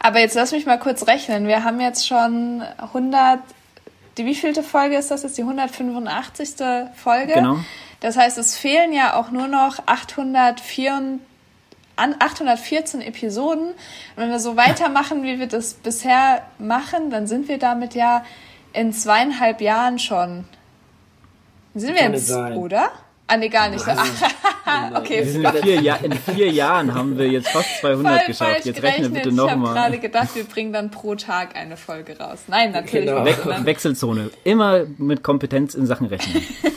Aber jetzt lass mich mal kurz rechnen. Wir haben jetzt schon 100. Die wievielte Folge ist das jetzt? Die 185. Folge. Genau. Das heißt, es fehlen ja auch nur noch 804, an 814 Episoden. Und wenn wir so weitermachen, wie wir das bisher machen, dann sind wir damit ja in zweieinhalb Jahren schon. Sind wir Kann jetzt, nicht sein. oder? Ah, nee, gar nicht. Ach, okay. In, vier Ja- in vier Jahren haben wir jetzt fast 200 Voll geschafft. Jetzt rechne gerechnet. bitte Ich habe nochmal. gerade gedacht, wir bringen dann pro Tag eine Folge raus. Nein, natürlich Genau. We Wechselzone. Immer mit Kompetenz in Sachen Rechnen.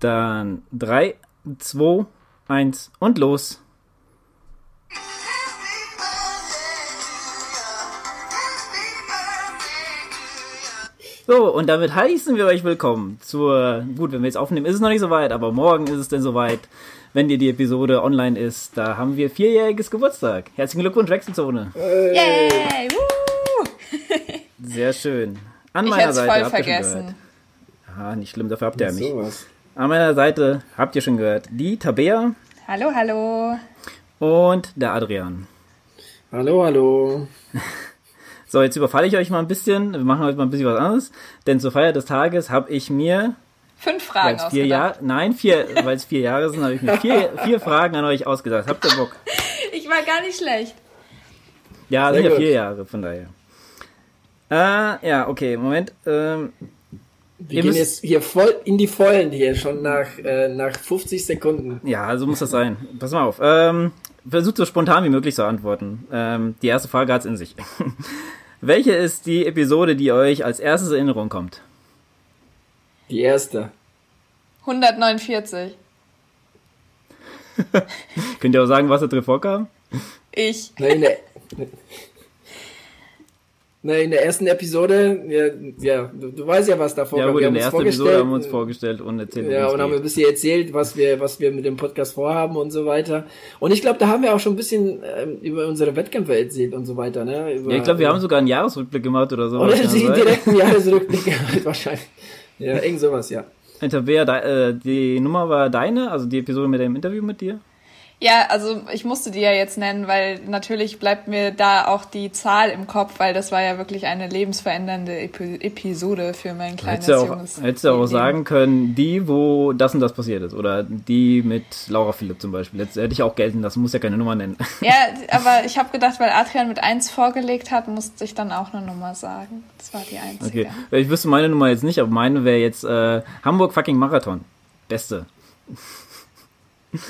Dann 3, 2, 1 und los. So, und damit heißen wir euch willkommen zur, gut, wenn wir jetzt aufnehmen, ist es noch nicht so weit, aber morgen ist es denn soweit, wenn dir die Episode online ist. Da haben wir vierjähriges Geburtstag. Herzlichen Glückwunsch, Wechselzone. Yay! Woo! Sehr schön. An Ich meiner Seite voll habt ihr schon vergessen. gehört. Ah, nicht schlimm, dafür habt ihr ja mich. Sowas. An meiner Seite habt ihr schon gehört, die Tabea Hallo, hallo. Und der Adrian. Hallo, hallo. So, jetzt überfalle ich euch mal ein bisschen. Wir machen heute mal ein bisschen was anderes. Denn zur Feier des Tages habe ich mir, Fünf Fragen es vier ausgedacht. Jahre, nein, vier, weil es vier Jahre sind, habe ich mir vier, vier Fragen an euch ausgedacht. Habt ihr Bock? Ich war gar nicht schlecht. Ja, Sehr sind ja vier Jahre, von daher. Äh, ja, okay, Moment. Ähm, Wir gehen jetzt hier voll in die Vollen hier, schon nach, äh, nach 50 Sekunden. ja, so muss das sein. Pass mal auf. Ähm, versucht so spontan wie möglich zu antworten. Ähm, die erste Frage hat's in sich. Welche ist die Episode, die euch als erstes in Erinnerung kommt? Die erste. 149. Könnt ihr auch sagen, was da drin vorkam? Ich. Nein, in Nein, in der ersten Episode, ja, ja du, du weißt ja, was davor Ja gut, Wir in der ersten Episode haben wir uns vorgestellt und erzählt, Ja, und haben ein bisschen erzählt, was wir, was wir mit dem Podcast vorhaben und so weiter. Und ich glaube, da haben wir auch schon ein bisschen ähm, über unsere Wettkämpfe erzählt und so weiter, ne? Über, Ja, ich glaube, wir haben sogar einen Jahresrückblick gemacht oder so. Oder die direkten Jahresrückblicke halt wahrscheinlich. Ja, irgend sowas, ja. Tabea, äh, die Nummer war deine, also die Episode mit dem Interview mit dir? Ja, also ich musste die ja jetzt nennen, weil natürlich bleibt mir da auch die Zahl im Kopf, weil das war ja wirklich eine lebensverändernde Epi Episode für mein kleines Hättest auch, junges hättest du auch sagen können, die, wo das und das passiert ist. Oder die mit Laura Philipp zum Beispiel. Jetzt hätte ich auch gelten lassen, muss ja keine Nummer nennen. Ja, aber ich habe gedacht, weil Adrian mit eins vorgelegt hat, musste ich dann auch eine Nummer sagen. Das war die einzige. Okay. Ich wüsste meine Nummer jetzt nicht, aber meine wäre jetzt äh, Hamburg fucking Marathon. Beste.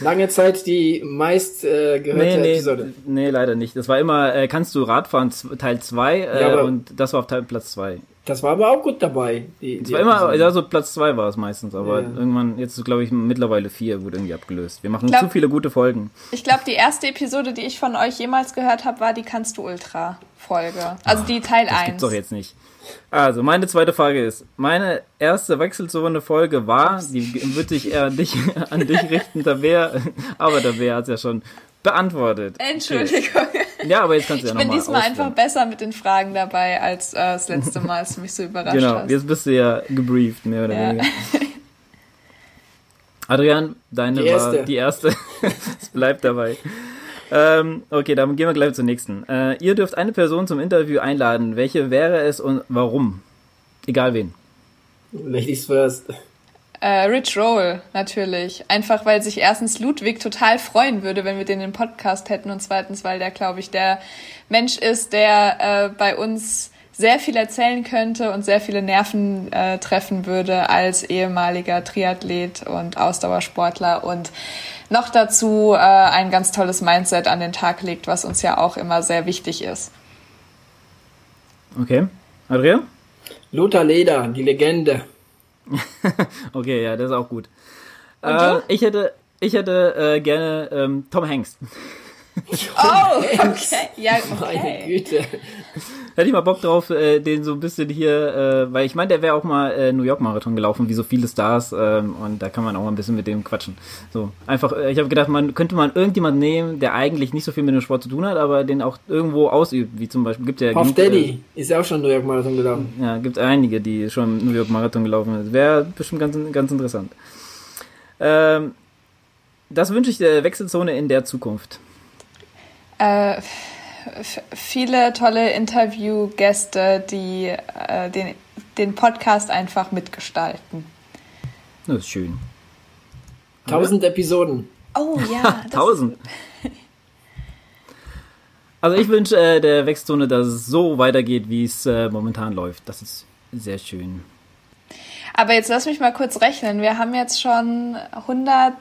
Lange Zeit die meist äh, gehörte Nee, nee, Episode. nee, leider nicht. Das war immer, äh, kannst du Radfahren Teil 2 äh, Ja, und das war auf Teil Platz 2. Das war aber auch gut dabei. Die, die war immer, also Platz 2 war es meistens, aber Ja. irgendwann, jetzt ist glaube ich mittlerweile 4, wurde irgendwie abgelöst. Wir machen Glaub- zu viele gute Folgen. Ich glaube, die erste Episode, die ich von euch jemals gehört habe, war die Kannst du Ultra Folge. Also die Teil Das 1. gibt's doch jetzt nicht. Also, meine zweite Frage ist, meine erste Wechselzone-Folge war, die wird sich eher an dich, an dich richten, Tabea, aber Tabea hat's ja schon beantwortet. Entschuldigung. Okay. Ja, aber jetzt kannst du ja Ich bin nochmal diesmal einfach besser mit den Fragen dabei als äh, das letzte Mal, als du mich so überrascht Genau, hast. jetzt bist du ja gebrieft, mehr oder Ja. weniger. Adrian, deine Die war erste. die erste. es bleibt dabei. Ähm, okay, dann gehen wir gleich zur nächsten. Äh, ihr dürft eine Person zum Interview einladen. Welche wäre es und warum? Egal wen. Ladies first. Äh, Rich Roll, natürlich. Einfach, weil sich erstens Ludwig total freuen würde, wenn wir den im Podcast hätten und zweitens, weil der, glaube ich, der Mensch ist, der äh, bei uns sehr viel erzählen könnte und sehr viele Nerven äh, treffen würde als ehemaliger Triathlet und Ausdauersportler und noch dazu äh, ein ganz tolles Mindset an den Tag legt, was uns ja auch immer sehr wichtig ist. Okay. Adrian? Lothar Leder, die Legende. Okay, ja, das ist auch gut. Und Äh, du? ich hätte, ich hätte äh, gerne ähm, Tom Hanks. Oh, okay. Ja, Meine okay. Güte. hätte ich mal Bock drauf, äh, den so ein bisschen hier, äh, weil ich meine, der wäre auch mal äh, New York Marathon gelaufen, wie so viele Stars, ähm, und da kann man auch mal ein bisschen mit dem quatschen. So, einfach, äh, ich habe gedacht, man könnte man irgendjemand nehmen, der eigentlich nicht so viel mit dem Sport zu tun hat, aber den auch irgendwo ausübt, wie zum Beispiel, gibt ja... Puff Daddy äh, ist ja auch schon New York Marathon gelaufen. Ja, gibt einige, die schon New York Marathon gelaufen sind. Wäre bestimmt ganz, ganz interessant. Ähm, das wünsche ich der Wechselzone in der Zukunft. Äh, viele tolle Interviewgäste, die äh, den, den Podcast einfach mitgestalten. Das ist schön. Tausend Episoden. Oh ja. Tausend. Also ich wünsche äh, der Wechselzone, dass es so weitergeht, wie es äh, momentan läuft. Das ist sehr schön. Aber jetzt lass mich mal kurz rechnen. Wir haben jetzt schon 100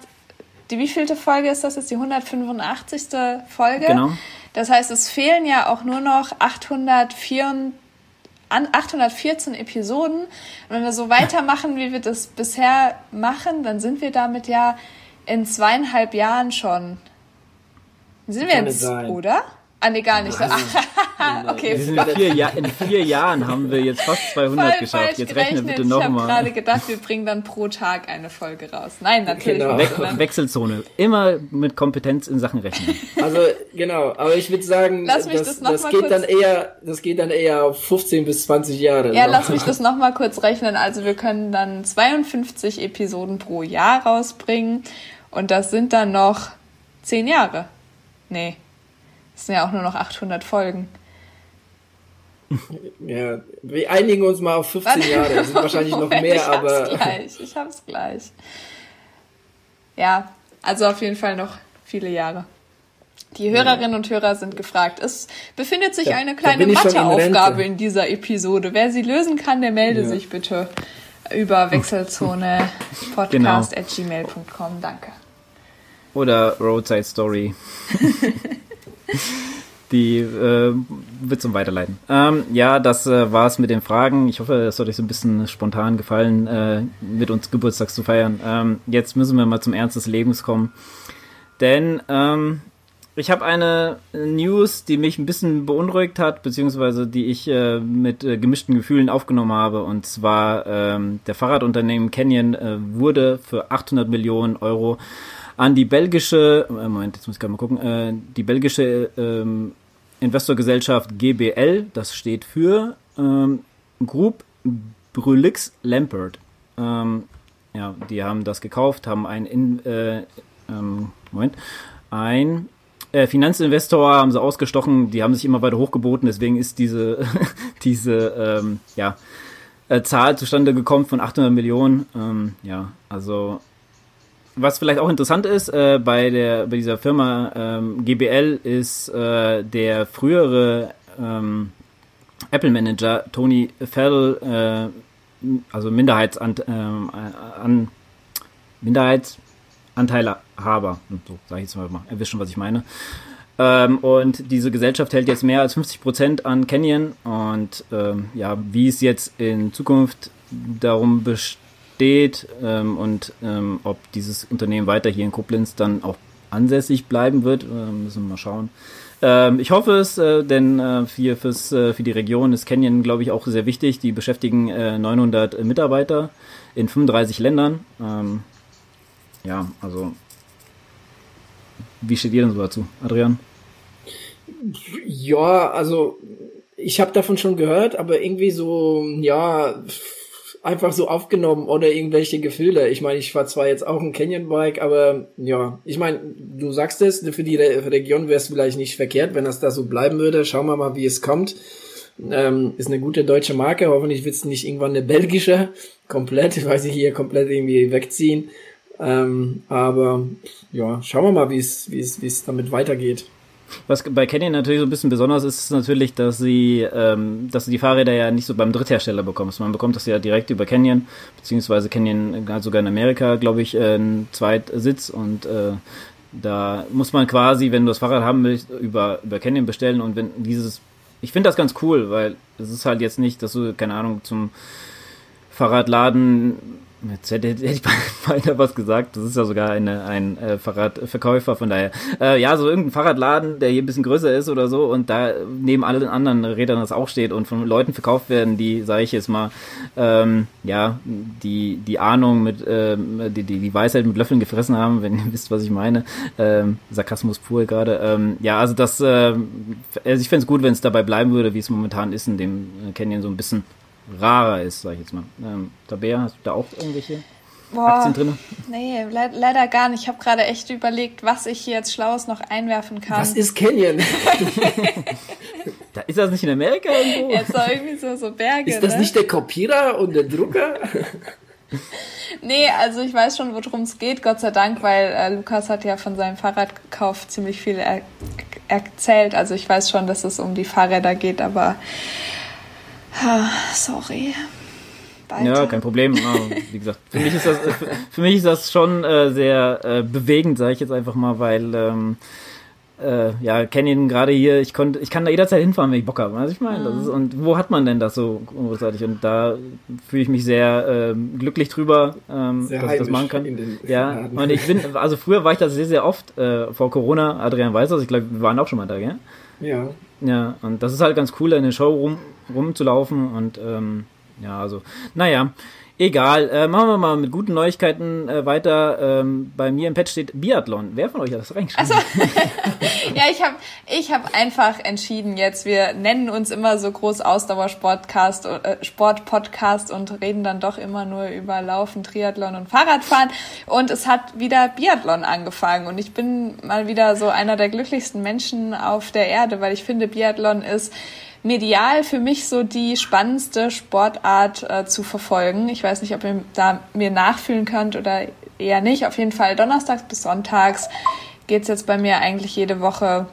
die wievielte Folge ist das jetzt? Die 185. Folge. Genau. Das heißt, es fehlen ja auch nur noch 804, 814 Episoden. Und wenn wir so weitermachen, wie wir das bisher machen, dann sind wir damit ja in zweieinhalb Jahren schon. Sind wir jetzt, oder? Ah, nee, gar nicht. Ah, okay. Wir sind in, vier ja in vier Jahren haben wir jetzt fast 200 Voll geschafft. Jetzt rechne bitte nochmal. Ich habe gerade gedacht, wir bringen dann pro Tag eine Folge raus. Nein, natürlich genau. nicht. We Wechselzone. Immer mit Kompetenz in Sachen Rechnen. Also, genau. Aber ich würde sagen, lass mich das, das, das geht dann eher, das geht dann eher auf 15 bis 20 Jahre. Ja, noch. lass mich das nochmal kurz rechnen. Also, wir können dann 52 Episoden pro Jahr rausbringen. Und das sind dann noch 10 Jahre. Nee. Das sind ja auch nur noch 800 Folgen. Ja, wir einigen uns mal auf 15 Warte, Jahre. Das sind wahrscheinlich noch mehr, ich aber. Hab's gleich, ich hab's gleich. Ja, also auf jeden Fall noch viele Jahre. Die Hörerinnen und Hörer sind gefragt. Es befindet sich da, eine kleine Matheaufgabe in, in dieser Episode. Wer sie lösen kann, der melde ja. sich bitte über Wechselzone podcast at gmail.com. Danke. Oder Roadside Story. die äh, wird zum Weiterleiten. Ähm, ja, das äh, war's mit den Fragen. Ich hoffe, es hat euch so ein bisschen spontan gefallen, äh, mit uns Geburtstags zu feiern. Ähm, jetzt müssen wir mal zum Ernst des Lebens kommen. Denn ähm, ich habe eine News, die mich ein bisschen beunruhigt hat, beziehungsweise die ich äh, mit äh, gemischten Gefühlen aufgenommen habe. Und zwar ähm, der Fahrradunternehmen Canyon äh, wurde für 800 Millionen Euro an die belgische, äh, Moment, jetzt muss ich gerade mal gucken, äh, die belgische ähm, Investorgesellschaft GBL, das steht für ähm, Group Brulix Lampert. Ähm, ja, die haben das gekauft, haben ein, in, äh, ähm, Moment, ein äh, Finanzinvestor haben sie ausgestochen, die haben sich immer weiter hochgeboten, deswegen ist diese, diese, ähm, ja, äh, Zahl zustande gekommen von 800 Millionen. Ähm, ja, also was vielleicht auch interessant ist, äh, bei, der, bei dieser Firma ähm, GBL ist äh, der frühere ähm, Apple-Manager Tony Fell, äh, also Minderheitsant, ähm, an, Minderheitsanteilhaber, so sage ich jetzt mal, schon, was ich meine. Ähm, und diese Gesellschaft hält jetzt mehr als 50 Prozent an Canyon und ähm, ja, wie es jetzt in Zukunft darum besteht, steht ähm, und ähm, ob dieses Unternehmen weiter hier in Koblenz dann auch ansässig bleiben wird, äh, müssen wir mal schauen. Ähm, ich hoffe es, äh, denn äh, für, fürs, äh, für die Region ist Canyon, glaube ich, auch sehr wichtig. Die beschäftigen äh, 900 Mitarbeiter in 35 Ländern. Ähm, ja, also wie steht ihr denn so dazu, Adrian? Ja, also ich habe davon schon gehört, aber irgendwie so, ja, einfach so aufgenommen ohne irgendwelche Gefühle. Ich meine, ich war zwar jetzt auch ein Canyon-Bike, aber ja, ich meine, du sagst es, für die Re Region wäre es vielleicht nicht verkehrt, wenn das da so bleiben würde. Schauen wir mal, wie es kommt. Ähm, ist eine gute deutsche Marke. Hoffentlich wird es nicht irgendwann eine belgische komplett, weil sie hier komplett irgendwie wegziehen. Ähm, aber ja, schauen wir mal, wie es wie wie es damit weitergeht. Was bei Canyon natürlich so ein bisschen besonders ist, ist natürlich, dass sie, ähm, dass du die Fahrräder ja nicht so beim Dritthersteller bekommst. Man bekommt das ja direkt über Canyon, beziehungsweise Canyon hat sogar in Amerika, glaube ich, äh, einen Zweitsitz und äh, da muss man quasi, wenn du das Fahrrad haben willst, über, über Canyon bestellen und wenn dieses, ich finde das ganz cool, weil es ist halt jetzt nicht, dass du, keine Ahnung, zum Fahrradladen Jetzt hätte, hätte ich beinahe was gesagt. Das ist ja sogar eine, ein äh, Fahrradverkäufer, von daher. Äh, ja, so irgendein Fahrradladen, der hier ein bisschen größer ist oder so und da neben allen anderen Rädern das auch steht und von Leuten verkauft werden, die, sage ich jetzt mal, ähm, ja, die, die Ahnung mit, ähm, die, die, die Weisheit mit Löffeln gefressen haben, wenn ihr wisst, was ich meine. Ähm, Sarkasmus pur gerade. Ähm, ja, also das, äh, also ich fände es gut, wenn es dabei bleiben würde, wie es momentan ist, in dem Canyon so ein bisschen rarer ist, sag ich jetzt mal. Ähm, Tabea, hast du da auch irgendwelche Boah, Aktien drin? Nee, le leider gar nicht. Ich habe gerade echt überlegt, was ich hier jetzt Schlaues noch einwerfen kann. Was ist Canyon? da ist das nicht in Amerika irgendwo? Jetzt so irgendwie so, so Berge. Ist das ne? nicht der Kopierer und der Drucker? nee, also ich weiß schon, worum es geht, Gott sei Dank, weil äh, Lukas hat ja von seinem Fahrradkauf ziemlich viel er erzählt. Also ich weiß schon, dass es um die Fahrräder geht, aber Sorry. Weiter. Ja, kein Problem. wie gesagt, für mich ist das, für, mich ist das schon äh, sehr äh, bewegend, sage ich jetzt einfach mal, weil ähm, äh, ja, kenne ihn gerade hier, ich konnte, ich kann da jederzeit hinfahren, wenn ich Bock habe. Was ich meine, mhm. und wo hat man denn das so großartig? Und da fühle ich mich sehr äh, glücklich drüber, ähm, dass ich das machen kann. Ja, und ich bin, also früher war ich da sehr, sehr oft äh, vor Corona. Adrian weiß das, ich glaube, wir waren auch schon mal da, gell? Ja. Ja, und das ist halt ganz cool, in der Show rum, rumzulaufen und ähm, ja, also, naja, egal. Äh, machen wir mal mit guten Neuigkeiten äh, weiter. Ähm, bei mir im Pad steht Biathlon. Wer von euch hat das reingeschrieben? Also, ja, ich habe ich hab einfach entschieden jetzt, wir nennen uns immer so groß Ausdauersportcast, äh, Sportpodcast und reden dann doch immer nur über Laufen, Triathlon und Fahrradfahren. Und es hat wieder Biathlon angefangen und ich bin mal wieder so einer der glücklichsten Menschen auf der Erde, weil ich finde, Biathlon ist medial für mich so die spannendste Sportart äh, zu verfolgen. Ich weiß nicht, ob ihr da mir nachfühlen könnt oder eher nicht. Auf jeden Fall donnerstags bis sonntags geht's jetzt bei mir eigentlich jede Woche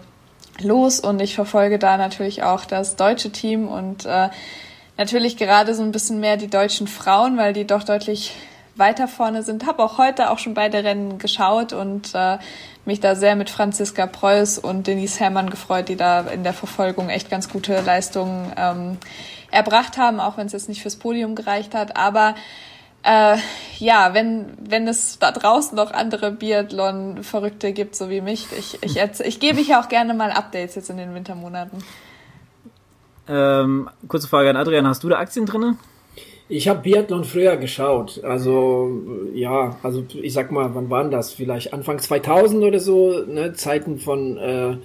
los und ich verfolge da natürlich auch das deutsche Team und äh, natürlich gerade so ein bisschen mehr die deutschen Frauen, weil die doch deutlich weiter vorne sind. Habe auch heute auch schon beide Rennen geschaut und äh, mich da sehr mit Franziska Preuß und Denise Herrmann gefreut, die da in der Verfolgung echt ganz gute Leistungen ähm, erbracht haben, auch wenn es jetzt nicht fürs Podium gereicht hat. Aber äh, ja, wenn, wenn es da draußen noch andere Biathlon-Verrückte gibt, so wie mich, ich, ich, ich gebe ich ja auch gerne mal Updates jetzt in den Wintermonaten. Ähm, kurze Frage an Adrian, hast du da Aktien drinne? Ich habe Biathlon früher geschaut. Also ja, also ich sag mal, wann waren das? Vielleicht Anfang 2000 oder so, ne? Zeiten von äh,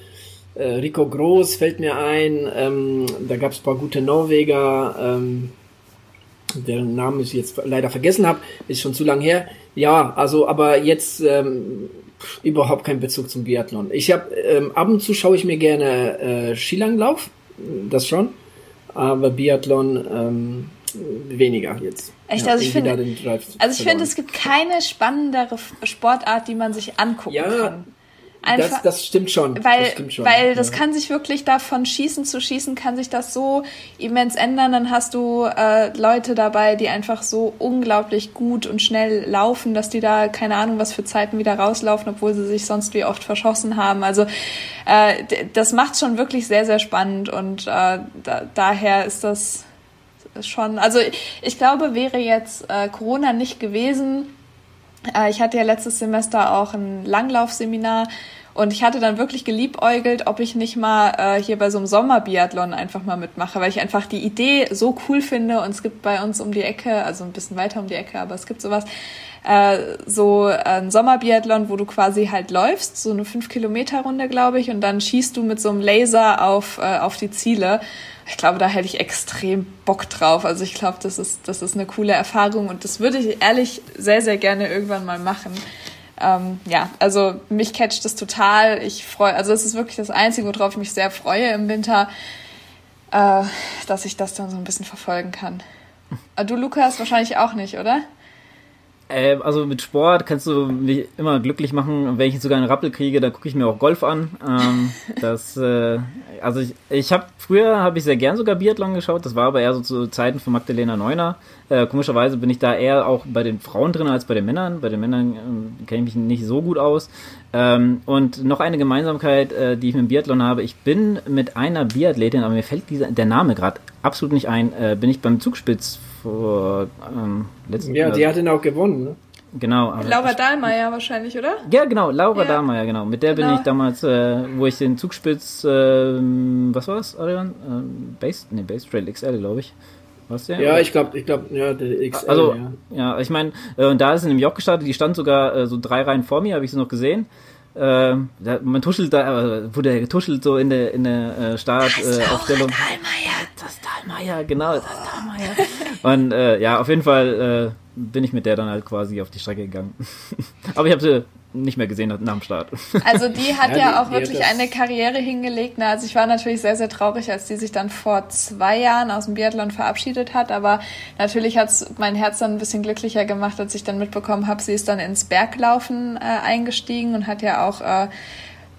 äh, Rico Groß fällt mir ein. Ähm, da gab es paar gute Norweger, ähm, deren Namen ich jetzt leider vergessen habe, ist schon zu lang her. Ja, also aber jetzt ähm, überhaupt kein Bezug zum Biathlon. Ich habe ähm, ab und zu schaue ich mir gerne äh, Skilanglauf, das schon, aber Biathlon ähm, weniger jetzt. Echt, ja, also ich finde, also ich finde, es gibt keine spannendere Sportart, die man sich angucken ja, kann. Einfach, das, das stimmt schon. Weil, das, stimmt schon. weil das kann sich wirklich da von Schießen zu Schießen kann sich das so immens ändern. Dann hast du äh, Leute dabei, die einfach so unglaublich gut und schnell laufen, dass die da keine Ahnung was für Zeiten wieder rauslaufen, obwohl sie sich sonst wie oft verschossen haben. Also äh, das macht schon wirklich sehr sehr spannend und äh, da, daher ist das schon. Also ich glaube, wäre jetzt äh, Corona nicht gewesen, äh, ich hatte ja letztes Semester auch ein Langlaufseminar und ich hatte dann wirklich geliebäugelt, ob ich nicht mal äh, hier bei so einem Sommerbiathlon einfach mal mitmache, weil ich einfach die Idee so cool finde und es gibt bei uns um die Ecke, also ein bisschen weiter um die Ecke, aber es gibt sowas, äh, so ein Sommerbiathlon, wo du quasi halt läufst, so eine 5-Kilometer-Runde, glaube ich, und dann schießt du mit so einem Laser auf, äh, auf die Ziele. Ich glaube, da hätte ich extrem Bock drauf. Also ich glaube, das ist, das ist eine coole Erfahrung und das würde ich ehrlich sehr, sehr gerne irgendwann mal machen. Ähm, ja, also mich catcht das total. Ich freue, also es ist wirklich das Einzige, worauf ich mich sehr freue im Winter, äh, dass ich das dann so ein bisschen verfolgen kann. Aber du, Lukas, wahrscheinlich auch nicht, oder? Äh, also mit Sport kannst du mich immer glücklich machen. Wenn ich sogar einen Rappel kriege, dann gucke ich mir auch Golf an. Ähm, das, äh, also ich, ich habe früher habe ich sehr gern sogar Biathlon geschaut. Das war aber eher so zu Zeiten von Magdalena Neuner. Äh, komischerweise bin ich da eher auch bei den Frauen drin als bei den Männern. Bei den Männern ähm, kenne ich mich nicht so gut aus. Ähm, und noch eine Gemeinsamkeit, äh, die ich mit dem Biathlon habe. Ich bin mit einer Biathletin, aber mir fällt dieser, der Name gerade absolut nicht ein, äh, bin ich beim Zugspitz vor ähm, letzten Ja, die hat ihn auch gewonnen, ne? Genau. Laura Dahlmeier wahrscheinlich, oder? Ja, genau, Laura ja. Dahlmeier, genau. Mit der genau. bin ich damals, äh, wo ich den Zugspitz, äh, was war das, Adrian? Ähm, Base, nee, Base Trail XL, glaube ich. Was der? Ja, ich glaube, ich glaube, ja, der XL. Also, ja, ja ich meine, äh, und da ist sie nämlich auch gestartet, die stand sogar äh, so drei Reihen vor mir, habe ich sie noch gesehen. Äh, da, man tuschelt da, äh, wurde getuschelt so in der in der äh, Startaufstellung. Äh, das Dahlmeier, genau, das Dahlmeier. Und äh, ja, auf jeden Fall äh, bin ich mit der dann halt quasi auf die Strecke gegangen. Aber ich habe sie nicht mehr gesehen nach dem Start. Also die hat ja, ja auch wirklich eine Karriere hingelegt. Ne? Also ich war natürlich sehr, sehr traurig, als die sich dann vor zwei Jahren aus dem Biathlon verabschiedet hat. Aber natürlich hat es mein Herz dann ein bisschen glücklicher gemacht, als ich dann mitbekommen habe, sie ist dann ins Berglaufen äh, eingestiegen und hat ja auch äh,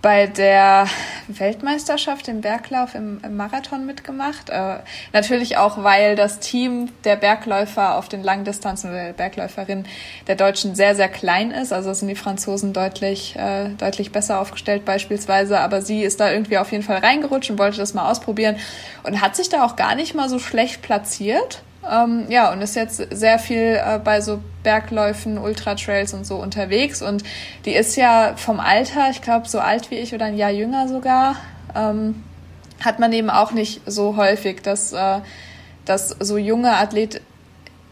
bei der Weltmeisterschaft im Berglauf im, im Marathon mitgemacht. Äh, natürlich auch, weil das Team der Bergläufer auf den Langdistanzen oder der Bergläuferin der Deutschen sehr, sehr klein ist. Also sind die Franzosen deutlich, äh, deutlich besser aufgestellt beispielsweise. Aber sie ist da irgendwie auf jeden Fall reingerutscht und wollte das mal ausprobieren und hat sich da auch gar nicht mal so schlecht platziert. Ähm, ja, und ist jetzt sehr viel äh, bei so Bergläufen, Ultratrails und so unterwegs. Und die ist ja vom Alter, ich glaube, so alt wie ich oder ein Jahr jünger sogar, ähm, hat man eben auch nicht so häufig, dass, äh, dass so junge Athlet,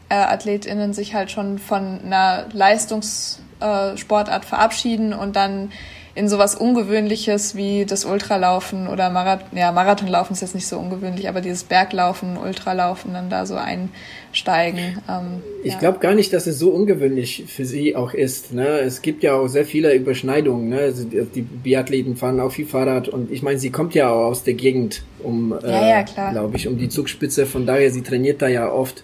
äh, AthletInnen sich halt schon von einer Leistungssportart verabschieden und dann in sowas Ungewöhnliches wie das Ultralaufen oder Marathon, ja, Marathonlaufen ist jetzt nicht so ungewöhnlich, aber dieses Berglaufen, Ultralaufen dann da so einsteigen. Ähm, ich ja. glaube gar nicht, dass es so ungewöhnlich für sie auch ist. Ne? Es gibt ja auch sehr viele Überschneidungen. Ne? Also die Biathleten fahren auch viel Fahrrad und ich meine, sie kommt ja auch aus der Gegend, um, ja, äh, ja, glaube ich, um die Zugspitze. Von daher, sie trainiert da ja oft.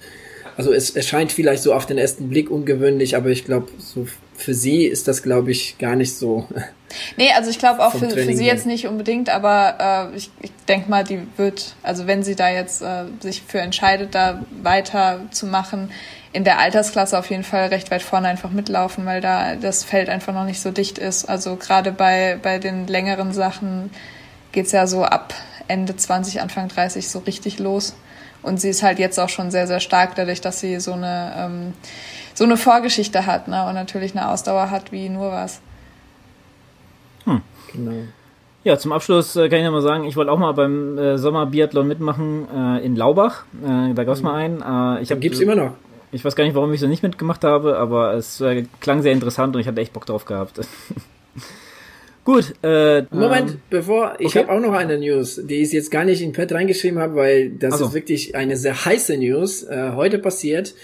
Also es erscheint vielleicht so auf den ersten Blick ungewöhnlich, aber ich glaube, so für sie ist das, glaube ich, gar nicht so. Nee, also ich glaube auch für, für sie jetzt nicht unbedingt, aber äh, ich, ich denke mal, die wird, also wenn sie da jetzt äh, sich für entscheidet, da weiterzumachen, in der Altersklasse auf jeden Fall recht weit vorne einfach mitlaufen, weil da das Feld einfach noch nicht so dicht ist. Also gerade bei, bei den längeren Sachen geht's ja so ab Ende 20, Anfang 30 so richtig los. Und sie ist halt jetzt auch schon sehr, sehr stark, dadurch, dass sie so eine ähm, so eine Vorgeschichte hat ne? und natürlich eine Ausdauer hat wie nur was. Genau. Ja, zum Abschluss äh, kann ich noch mal sagen, ich wollte auch mal beim äh, Sommerbiathlon mitmachen äh, in Laubach. Äh, da gab es mhm. mal einen. Äh, ich hab, gibt's immer noch. Ich weiß gar nicht, warum ich so nicht mitgemacht habe, aber es äh, klang sehr interessant und ich hatte echt Bock drauf gehabt. Gut. Äh, Moment, ähm, bevor ich okay. habe auch noch eine News, die ich jetzt gar nicht in Pad reingeschrieben habe, weil das also. ist wirklich eine sehr heiße News. Äh, heute passiert.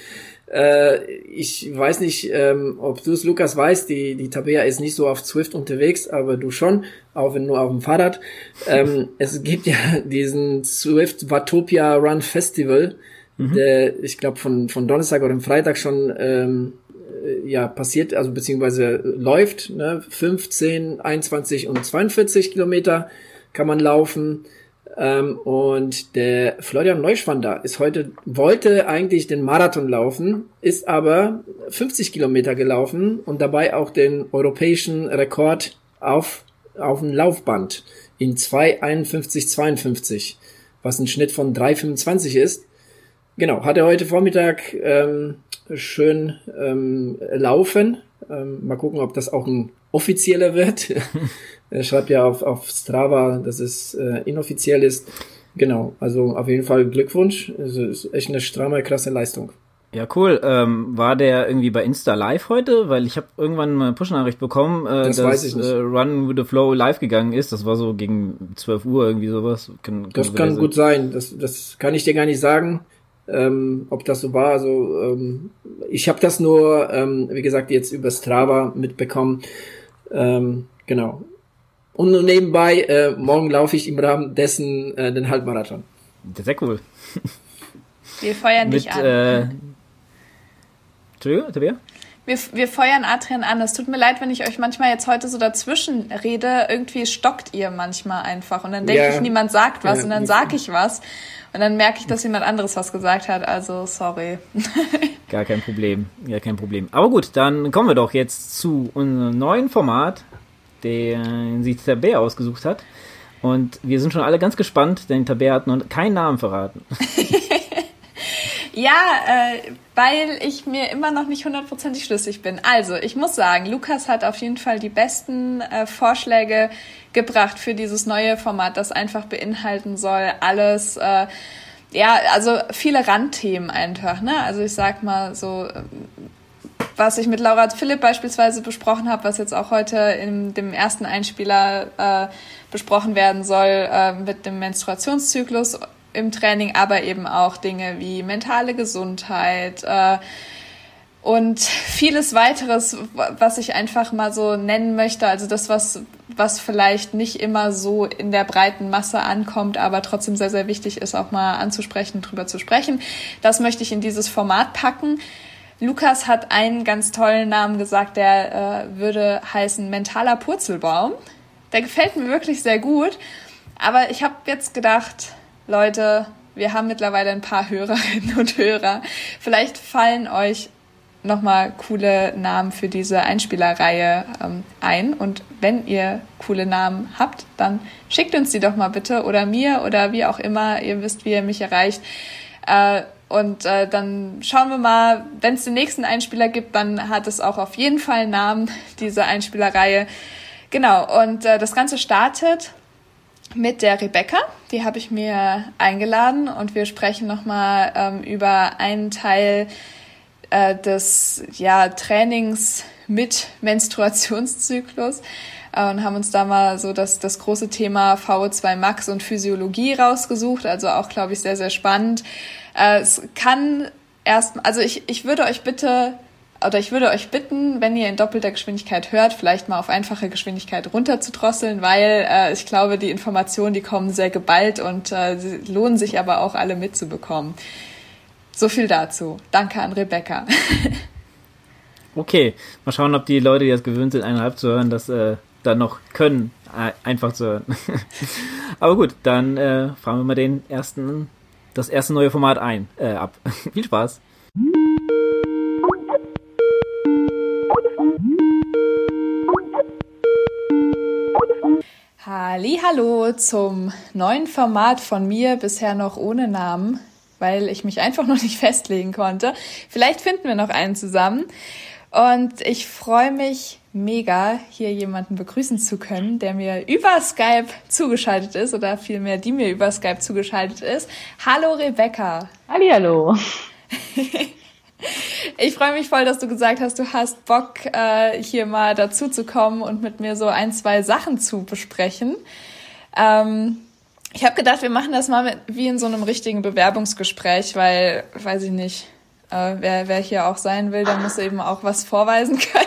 Äh, ich weiß nicht, ähm, ob du es, Lukas, weißt, die, die Tabea ist nicht so auf Swift unterwegs, aber du schon, auch wenn nur auf dem Fahrrad. Ähm, es gibt ja diesen Swift Watopia Run Festival, mhm. der, ich glaube, von, von Donnerstag oder Freitag schon ähm, äh, ja passiert, also beziehungsweise läuft, ne? 15, 21 und 42 Kilometer kann man laufen. Ähm, und der Florian Neuschwander ist heute, wollte eigentlich den Marathon laufen, ist aber 50 Kilometer gelaufen und dabei auch den europäischen Rekord auf, auf dem Laufband in 2,51,52, was ein Schnitt von 3,25 ist. Genau, hat er heute Vormittag ähm, schön ähm, laufen. Ähm, mal gucken, ob das auch ein offizieller wird. Er schreibt ja auf, auf Strava, dass es äh, inoffiziell ist. Genau, also auf jeden Fall Glückwunsch. Es ist echt eine stramme, krasse Leistung. Ja, cool. Ähm, war der irgendwie bei Insta live heute? Weil ich habe irgendwann mal eine Push-Nachricht bekommen, äh, das dass äh, Run with the Flow live gegangen ist. Das war so gegen 12 Uhr irgendwie sowas. Kann, kann das kann gut sein. Das, das kann ich dir gar nicht sagen, ähm, ob das so war. Also ähm, ich habe das nur, ähm, wie gesagt, jetzt über Strava mitbekommen. Ähm, genau. Und nur nebenbei, äh, morgen laufe ich im Rahmen dessen äh, den Halbmarathon. Sehr cool. Wir feuern dich an. Äh, Entschuldigung, Tabea? Wir, wir feuern Adrian an. Es tut mir leid, wenn ich euch manchmal jetzt heute so dazwischen rede. Irgendwie stockt ihr manchmal einfach. Und dann denke ja. ich, niemand sagt was. Ja. Und dann sage ich was. Und dann merke ich, dass jemand anderes was gesagt hat. Also, sorry. Gar kein Problem. Gar kein Problem. Aber gut, dann kommen wir doch jetzt zu unserem neuen Format den sich Tabea ausgesucht hat. Und wir sind schon alle ganz gespannt, denn Tabea hat noch keinen Namen verraten. Ja, äh, weil ich mir immer noch nicht hundertprozentig schlüssig bin. Also, ich muss sagen, Lukas hat auf jeden Fall die besten äh, Vorschläge gebracht für dieses neue Format, das einfach beinhalten soll, alles, äh, ja, also viele Randthemen einfach, ne? Also ich sag mal so, was ich mit Laura Philipp beispielsweise besprochen habe, was jetzt auch heute in dem ersten Einspieler äh, besprochen werden soll, äh, mit dem Menstruationszyklus im Training, aber eben auch Dinge wie mentale Gesundheit äh, und vieles weiteres, was ich einfach mal so nennen möchte. Also das, was, was vielleicht nicht immer so in der breiten Masse ankommt, aber trotzdem sehr, sehr wichtig ist, auch mal anzusprechen, drüber zu sprechen. Das möchte ich in dieses Format packen. Lukas hat einen ganz tollen Namen gesagt, der äh, würde heißen mentaler Purzelbaum. Der gefällt mir wirklich sehr gut. Aber ich habe jetzt gedacht, Leute, wir haben mittlerweile ein paar Hörerinnen und Hörer. Vielleicht fallen euch nochmal coole Namen für diese Einspielerreihe ähm, ein. Und wenn ihr coole Namen habt, dann schickt uns die doch mal bitte oder mir oder wie auch immer. Ihr wisst, wie ihr mich erreicht. Äh, und äh, dann schauen wir mal, wenn es den nächsten Einspieler gibt, dann hat es auch auf jeden Fall einen Namen, diese Einspielerreihe. Genau, und äh, das Ganze startet mit der Rebecca. Die habe ich mir eingeladen und wir sprechen nochmal ähm, über einen Teil äh, des ja, Trainings mit Menstruationszyklus äh, und haben uns da mal so das, das große Thema VO2 Max und Physiologie rausgesucht. Also auch, glaube ich, sehr, sehr spannend. Äh, es kann erst, also ich, ich würde euch bitte oder ich würde euch bitten, wenn ihr in doppelter Geschwindigkeit hört, vielleicht mal auf einfache Geschwindigkeit runterzudrosseln, weil äh, ich glaube, die Informationen, die kommen sehr geballt und äh, lohnen sich aber auch alle mitzubekommen. So viel dazu. Danke an Rebecca. okay, mal schauen, ob die Leute, die das gewöhnt sind, eineinhalb zu hören, das äh, dann noch können, äh, einfach zu hören. aber gut, dann äh, fragen wir mal den ersten, das erste neue Format ein, äh, ab. Viel Spaß. Hallo zum neuen Format von mir, bisher noch ohne Namen, weil ich mich einfach noch nicht festlegen konnte. Vielleicht finden wir noch einen zusammen. Und ich freue mich mega, hier jemanden begrüßen zu können, der mir über Skype zugeschaltet ist oder vielmehr die mir über Skype zugeschaltet ist. Hallo Rebecca. Hallo. Ich freue mich voll, dass du gesagt hast, du hast Bock, äh, hier mal dazu zu kommen und mit mir so ein, zwei Sachen zu besprechen. Ähm, ich habe gedacht, wir machen das mal mit, wie in so einem richtigen Bewerbungsgespräch, weil, weiß ich nicht, äh, wer, wer hier auch sein will, der muss eben auch was vorweisen können.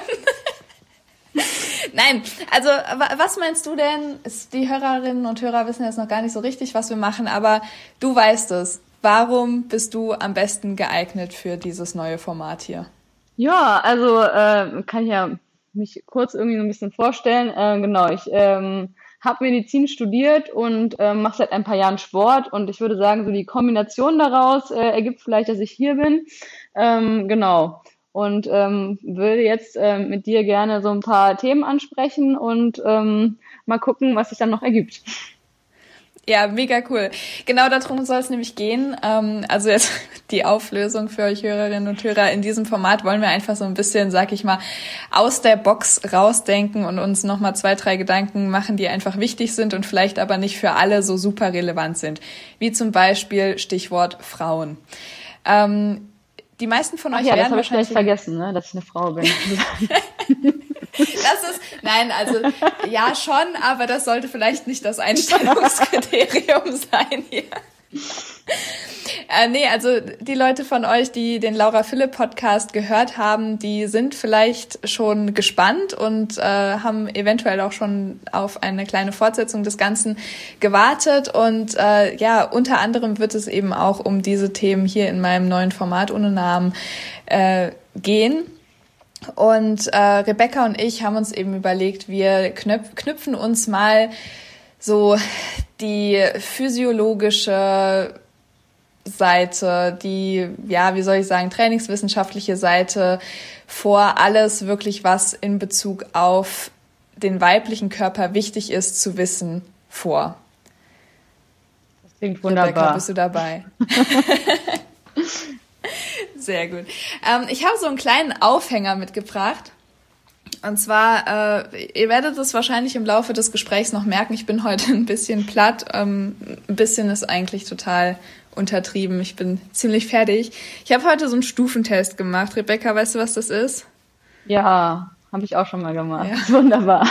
Nein, also was meinst du denn? Die Hörerinnen und Hörer wissen jetzt noch gar nicht so richtig, was wir machen, aber du weißt es. Warum bist du am besten geeignet für dieses neue Format hier? Ja, also äh, kann ich ja mich kurz irgendwie so ein bisschen vorstellen. Äh, genau, ich ähm, habe Medizin studiert und äh, mache seit ein paar Jahren Sport und ich würde sagen, so die Kombination daraus äh, ergibt vielleicht, dass ich hier bin. Ähm, genau. Und ähm, würde jetzt äh, mit dir gerne so ein paar Themen ansprechen und ähm, mal gucken, was sich dann noch ergibt. Ja, mega cool. Genau darum soll es nämlich gehen. Ähm, also jetzt die Auflösung für euch Hörerinnen und Hörer. In diesem Format wollen wir einfach so ein bisschen, sag ich mal, aus der Box rausdenken und uns nochmal zwei, drei Gedanken machen, die einfach wichtig sind und vielleicht aber nicht für alle so super relevant sind. Wie zum Beispiel Stichwort Frauen. Ähm, die meisten von euch Ach ja, werden das habe ich vielleicht vergessen, ne? dass ich eine Frau bin. Das ist, nein, also ja schon, aber das sollte vielleicht nicht das Einstellungskriterium sein hier. Äh, nee, also die Leute von euch, die den Laura Philipp Podcast gehört haben, die sind vielleicht schon gespannt und äh, haben eventuell auch schon auf eine kleine Fortsetzung des Ganzen gewartet. Und äh, ja, unter anderem wird es eben auch um diese Themen hier in meinem neuen Format ohne Namen äh, gehen. Und äh, Rebecca und ich haben uns eben überlegt, wir knöp knüpfen uns mal so die physiologische Seite, die, ja, wie soll ich sagen, trainingswissenschaftliche Seite vor alles wirklich, was in Bezug auf den weiblichen Körper wichtig ist zu wissen, vor. Das klingt wunderbar. Rebecca, bist du dabei? Sehr gut. Ähm, ich habe so einen kleinen Aufhänger mitgebracht. Und zwar, äh, ihr werdet es wahrscheinlich im Laufe des Gesprächs noch merken, ich bin heute ein bisschen platt. Ähm, ein bisschen ist eigentlich total untertrieben. Ich bin ziemlich fertig. Ich habe heute so einen Stufentest gemacht. Rebecca, weißt du, was das ist? Ja, habe ich auch schon mal gemacht. Ja. Wunderbar.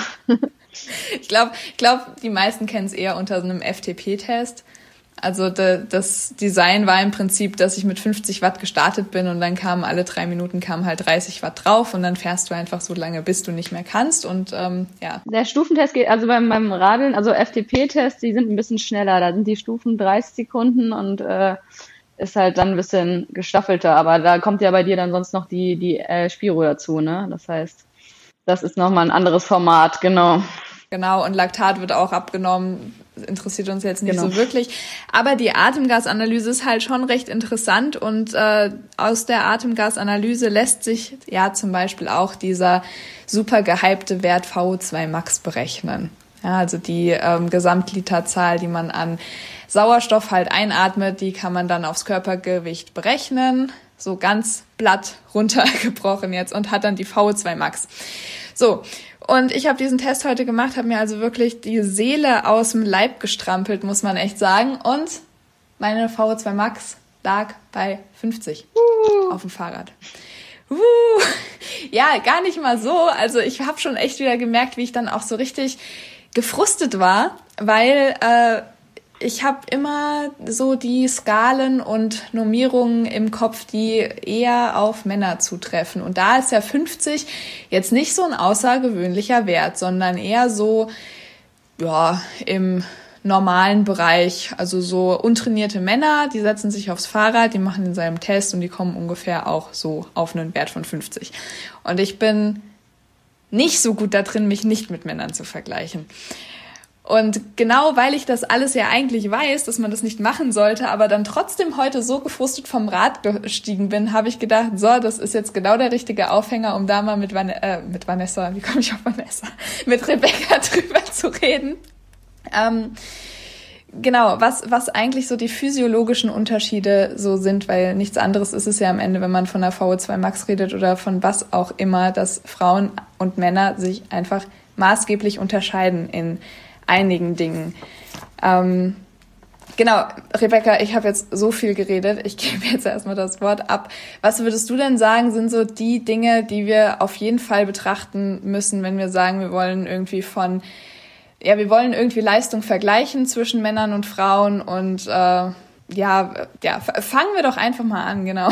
ich glaube, ich glaub, die meisten kennen es eher unter so einem FTP-Test. Also de, das Design war im Prinzip, dass ich mit 50 Watt gestartet bin und dann kamen alle drei Minuten kamen halt 30 Watt drauf und dann fährst du einfach so lange, bis du nicht mehr kannst und ähm, ja. Der Stufentest geht also beim, beim Radeln, also FTP-Tests, die sind ein bisschen schneller. Da sind die Stufen 30 Sekunden und äh, ist halt dann ein bisschen gestaffelter. Aber da kommt ja bei dir dann sonst noch die die äh, Spiro dazu, ne? Das heißt, das ist nochmal ein anderes Format, genau. Genau, und Laktat wird auch abgenommen interessiert uns jetzt nicht genau. so wirklich. Aber die Atemgasanalyse ist halt schon recht interessant und äh, aus der Atemgasanalyse lässt sich ja zum Beispiel auch dieser super gehypte Wert VO2 Max berechnen. Ja, also die ähm, Gesamtliterzahl, die man an Sauerstoff halt einatmet, die kann man dann aufs Körpergewicht berechnen. So ganz blatt runtergebrochen jetzt und hat dann die VO2 Max. So, und ich habe diesen Test heute gemacht, habe mir also wirklich die Seele aus dem Leib gestrampelt, muss man echt sagen. Und meine VO2 Max lag bei 50 uh. auf dem Fahrrad. Uh. Ja, gar nicht mal so. Also ich habe schon echt wieder gemerkt, wie ich dann auch so richtig gefrustet war, weil äh, ich habe immer so die Skalen und Normierungen im Kopf, die eher auf Männer zutreffen. Und da ist ja 50 jetzt nicht so ein außergewöhnlicher Wert, sondern eher so, ja, im normalen Bereich. Also so untrainierte Männer, die setzen sich aufs Fahrrad, die machen denselben Test und die kommen ungefähr auch so auf einen Wert von 50. Und ich bin nicht so gut da drin, mich nicht mit Männern zu vergleichen. Und genau weil ich das alles ja eigentlich weiß, dass man das nicht machen sollte, aber dann trotzdem heute so gefrustet vom Rad gestiegen bin, habe ich gedacht, so, das ist jetzt genau der richtige Aufhänger, um da mal mit, Van äh, mit Vanessa, wie komme ich auf Vanessa, mit Rebecca drüber zu reden. Ähm, genau, was, was eigentlich so die physiologischen Unterschiede so sind, weil nichts anderes ist es ja am Ende, wenn man von der VO2 Max redet oder von was auch immer, dass Frauen und Männer sich einfach maßgeblich unterscheiden in einigen Dingen. Ähm, genau, Rebecca, ich habe jetzt so viel geredet. Ich gebe jetzt erstmal das Wort ab. Was würdest du denn sagen, sind so die Dinge, die wir auf jeden Fall betrachten müssen, wenn wir sagen, wir wollen irgendwie von, ja, wir wollen irgendwie Leistung vergleichen zwischen Männern und Frauen und äh, ja, ja, fangen wir doch einfach mal an, genau.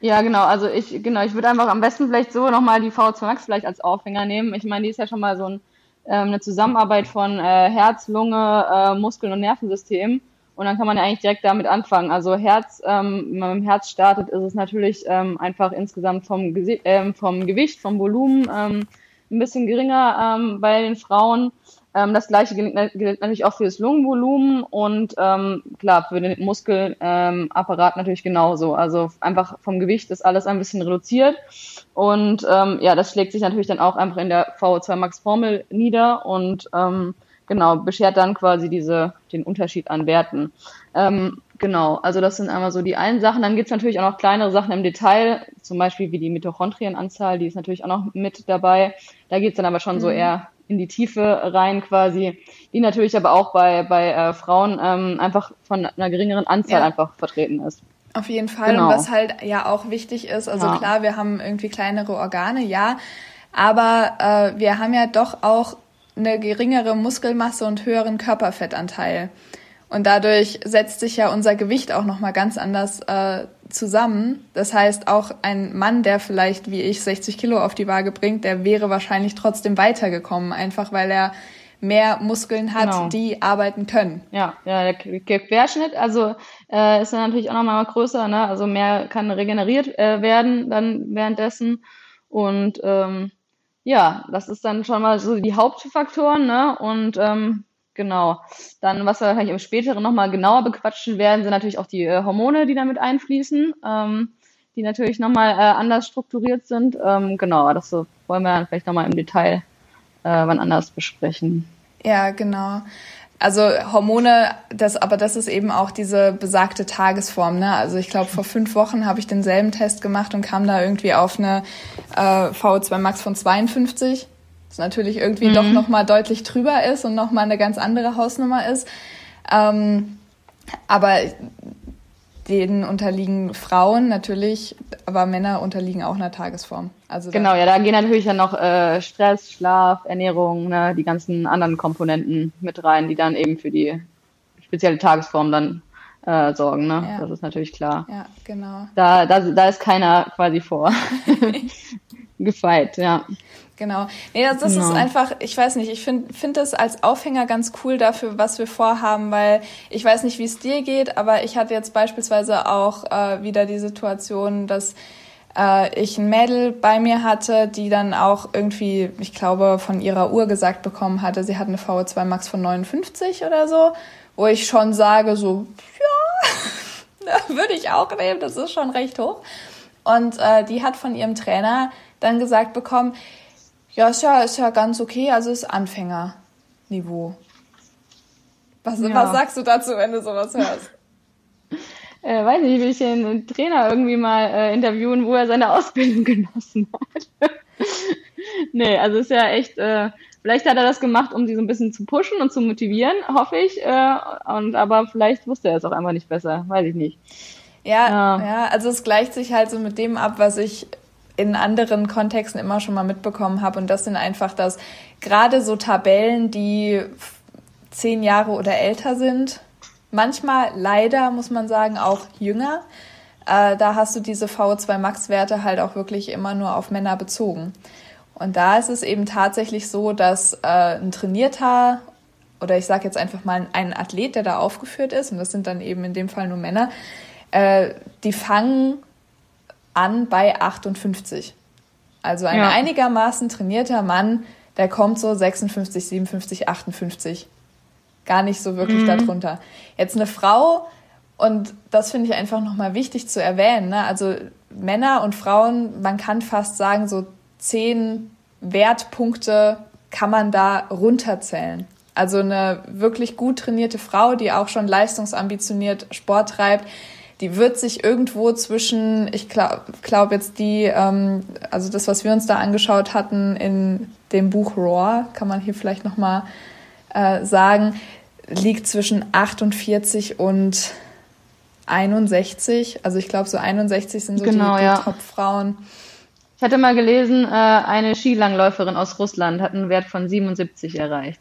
Ja, genau. Also ich, genau, ich würde einfach am besten vielleicht so nochmal die V2 Max vielleicht als Aufhänger nehmen. Ich meine, die ist ja schon mal so ein ähm, eine Zusammenarbeit von äh, Herz, Lunge, äh, Muskeln und Nervensystem. Und dann kann man ja eigentlich direkt damit anfangen. Also Herz, ähm, wenn man mit dem Herz startet, ist es natürlich ähm, einfach insgesamt vom, Gesi ähm, vom Gewicht, vom Volumen ähm, ein bisschen geringer ähm, bei den Frauen. Ähm, das gleiche gilt, gilt natürlich auch für das Lungenvolumen und ähm, klar, für den Muskelapparat ähm, natürlich genauso. Also einfach vom Gewicht ist alles ein bisschen reduziert. Und ähm, ja, das schlägt sich natürlich dann auch einfach in der VO2 Max Formel nieder und ähm, genau, beschert dann quasi diese, den Unterschied an Werten. Ähm, genau, also das sind einmal so die einen Sachen. Dann gibt's natürlich auch noch kleinere Sachen im Detail, zum Beispiel wie die Mitochondrienanzahl, die ist natürlich auch noch mit dabei. Da geht's dann aber schon mhm. so eher in die Tiefe rein quasi, die natürlich aber auch bei, bei äh, Frauen ähm, einfach von einer geringeren Anzahl ja. einfach vertreten ist. Auf jeden Fall. Genau. Und was halt ja auch wichtig ist, also ja. klar, wir haben irgendwie kleinere Organe, ja, aber äh, wir haben ja doch auch eine geringere Muskelmasse und höheren Körperfettanteil. Und dadurch setzt sich ja unser Gewicht auch nochmal ganz anders äh, zusammen. Das heißt, auch ein Mann, der vielleicht wie ich 60 Kilo auf die Waage bringt, der wäre wahrscheinlich trotzdem weitergekommen, einfach weil er mehr Muskeln hat, genau. die arbeiten können. Ja, ja, der Querschnitt, also äh, ist dann natürlich auch nochmal größer, ne? Also mehr kann regeneriert äh, werden dann währenddessen. Und ähm, ja, das ist dann schon mal so die Hauptfaktoren, ne? Und ähm, Genau. Dann, was wir wahrscheinlich im späteren nochmal genauer bequatschen werden, sind natürlich auch die äh, Hormone, die damit einfließen, ähm, die natürlich nochmal äh, anders strukturiert sind. Ähm, genau, das so wollen wir dann vielleicht nochmal im Detail äh, wann anders besprechen. Ja, genau. also Hormone, das, aber das ist eben auch diese besagte Tagesform. Ne? Also ich glaube, vor fünf Wochen habe ich denselben Test gemacht und kam da irgendwie auf eine äh, VO2 Max von 52. Das natürlich irgendwie mhm. doch nochmal deutlich drüber ist und nochmal eine ganz andere Hausnummer ist. Ähm, aber denen unterliegen Frauen natürlich, aber Männer unterliegen auch einer Tagesform. Also genau, ja, da gehen natürlich dann noch äh, Stress, Schlaf, Ernährung, ne, die ganzen anderen Komponenten mit rein, die dann eben für die spezielle Tagesform dann äh, sorgen. Ne? Ja. Das ist natürlich klar. Ja, genau. Da, da, da ist keiner quasi vor gefeit, ja. Genau. Nee, das, das genau. ist einfach, ich weiß nicht, ich finde find das als Aufhänger ganz cool dafür, was wir vorhaben, weil ich weiß nicht, wie es dir geht, aber ich hatte jetzt beispielsweise auch äh, wieder die Situation, dass äh, ich ein Mädel bei mir hatte, die dann auch irgendwie, ich glaube, von ihrer Uhr gesagt bekommen hatte, sie hat eine VO2 Max von 59 oder so, wo ich schon sage, so, ja, würde ich auch nehmen, das ist schon recht hoch. Und äh, die hat von ihrem Trainer dann gesagt bekommen, ja, ist ja, ist ja ganz okay, also ist Anfängerniveau. Was, ja. was sagst du dazu, wenn du sowas hörst? äh, weiß nicht, will ich den Trainer irgendwie mal äh, interviewen, wo er seine Ausbildung genossen hat. nee, also ist ja echt, äh, vielleicht hat er das gemacht, um sie so ein bisschen zu pushen und zu motivieren, hoffe ich. Äh, und aber vielleicht wusste er es auch einfach nicht besser, weiß ich nicht. Ja, ja, ja, also es gleicht sich halt so mit dem ab, was ich in anderen Kontexten immer schon mal mitbekommen habe. Und das sind einfach das, gerade so Tabellen, die zehn Jahre oder älter sind, manchmal leider, muss man sagen, auch jünger. Äh, da hast du diese VO2 Max-Werte halt auch wirklich immer nur auf Männer bezogen. Und da ist es eben tatsächlich so, dass äh, ein trainierter oder ich sage jetzt einfach mal ein Athlet, der da aufgeführt ist, und das sind dann eben in dem Fall nur Männer, äh, die fangen an bei 58. Also ein ja. einigermaßen trainierter Mann, der kommt so 56, 57, 58. Gar nicht so wirklich mhm. darunter. Jetzt eine Frau, und das finde ich einfach nochmal wichtig zu erwähnen. Ne? Also Männer und Frauen, man kann fast sagen, so zehn Wertpunkte kann man da runterzählen. Also eine wirklich gut trainierte Frau, die auch schon leistungsambitioniert Sport treibt, die wird sich irgendwo zwischen, ich glaube glaub jetzt die, ähm, also das, was wir uns da angeschaut hatten in dem Buch Roar, kann man hier vielleicht nochmal äh, sagen, liegt zwischen 48 und 61. Also ich glaube, so 61 sind so genau, die, die ja. Top-Frauen. Ich hatte mal gelesen, äh, eine Skilangläuferin aus Russland hat einen Wert von 77 erreicht.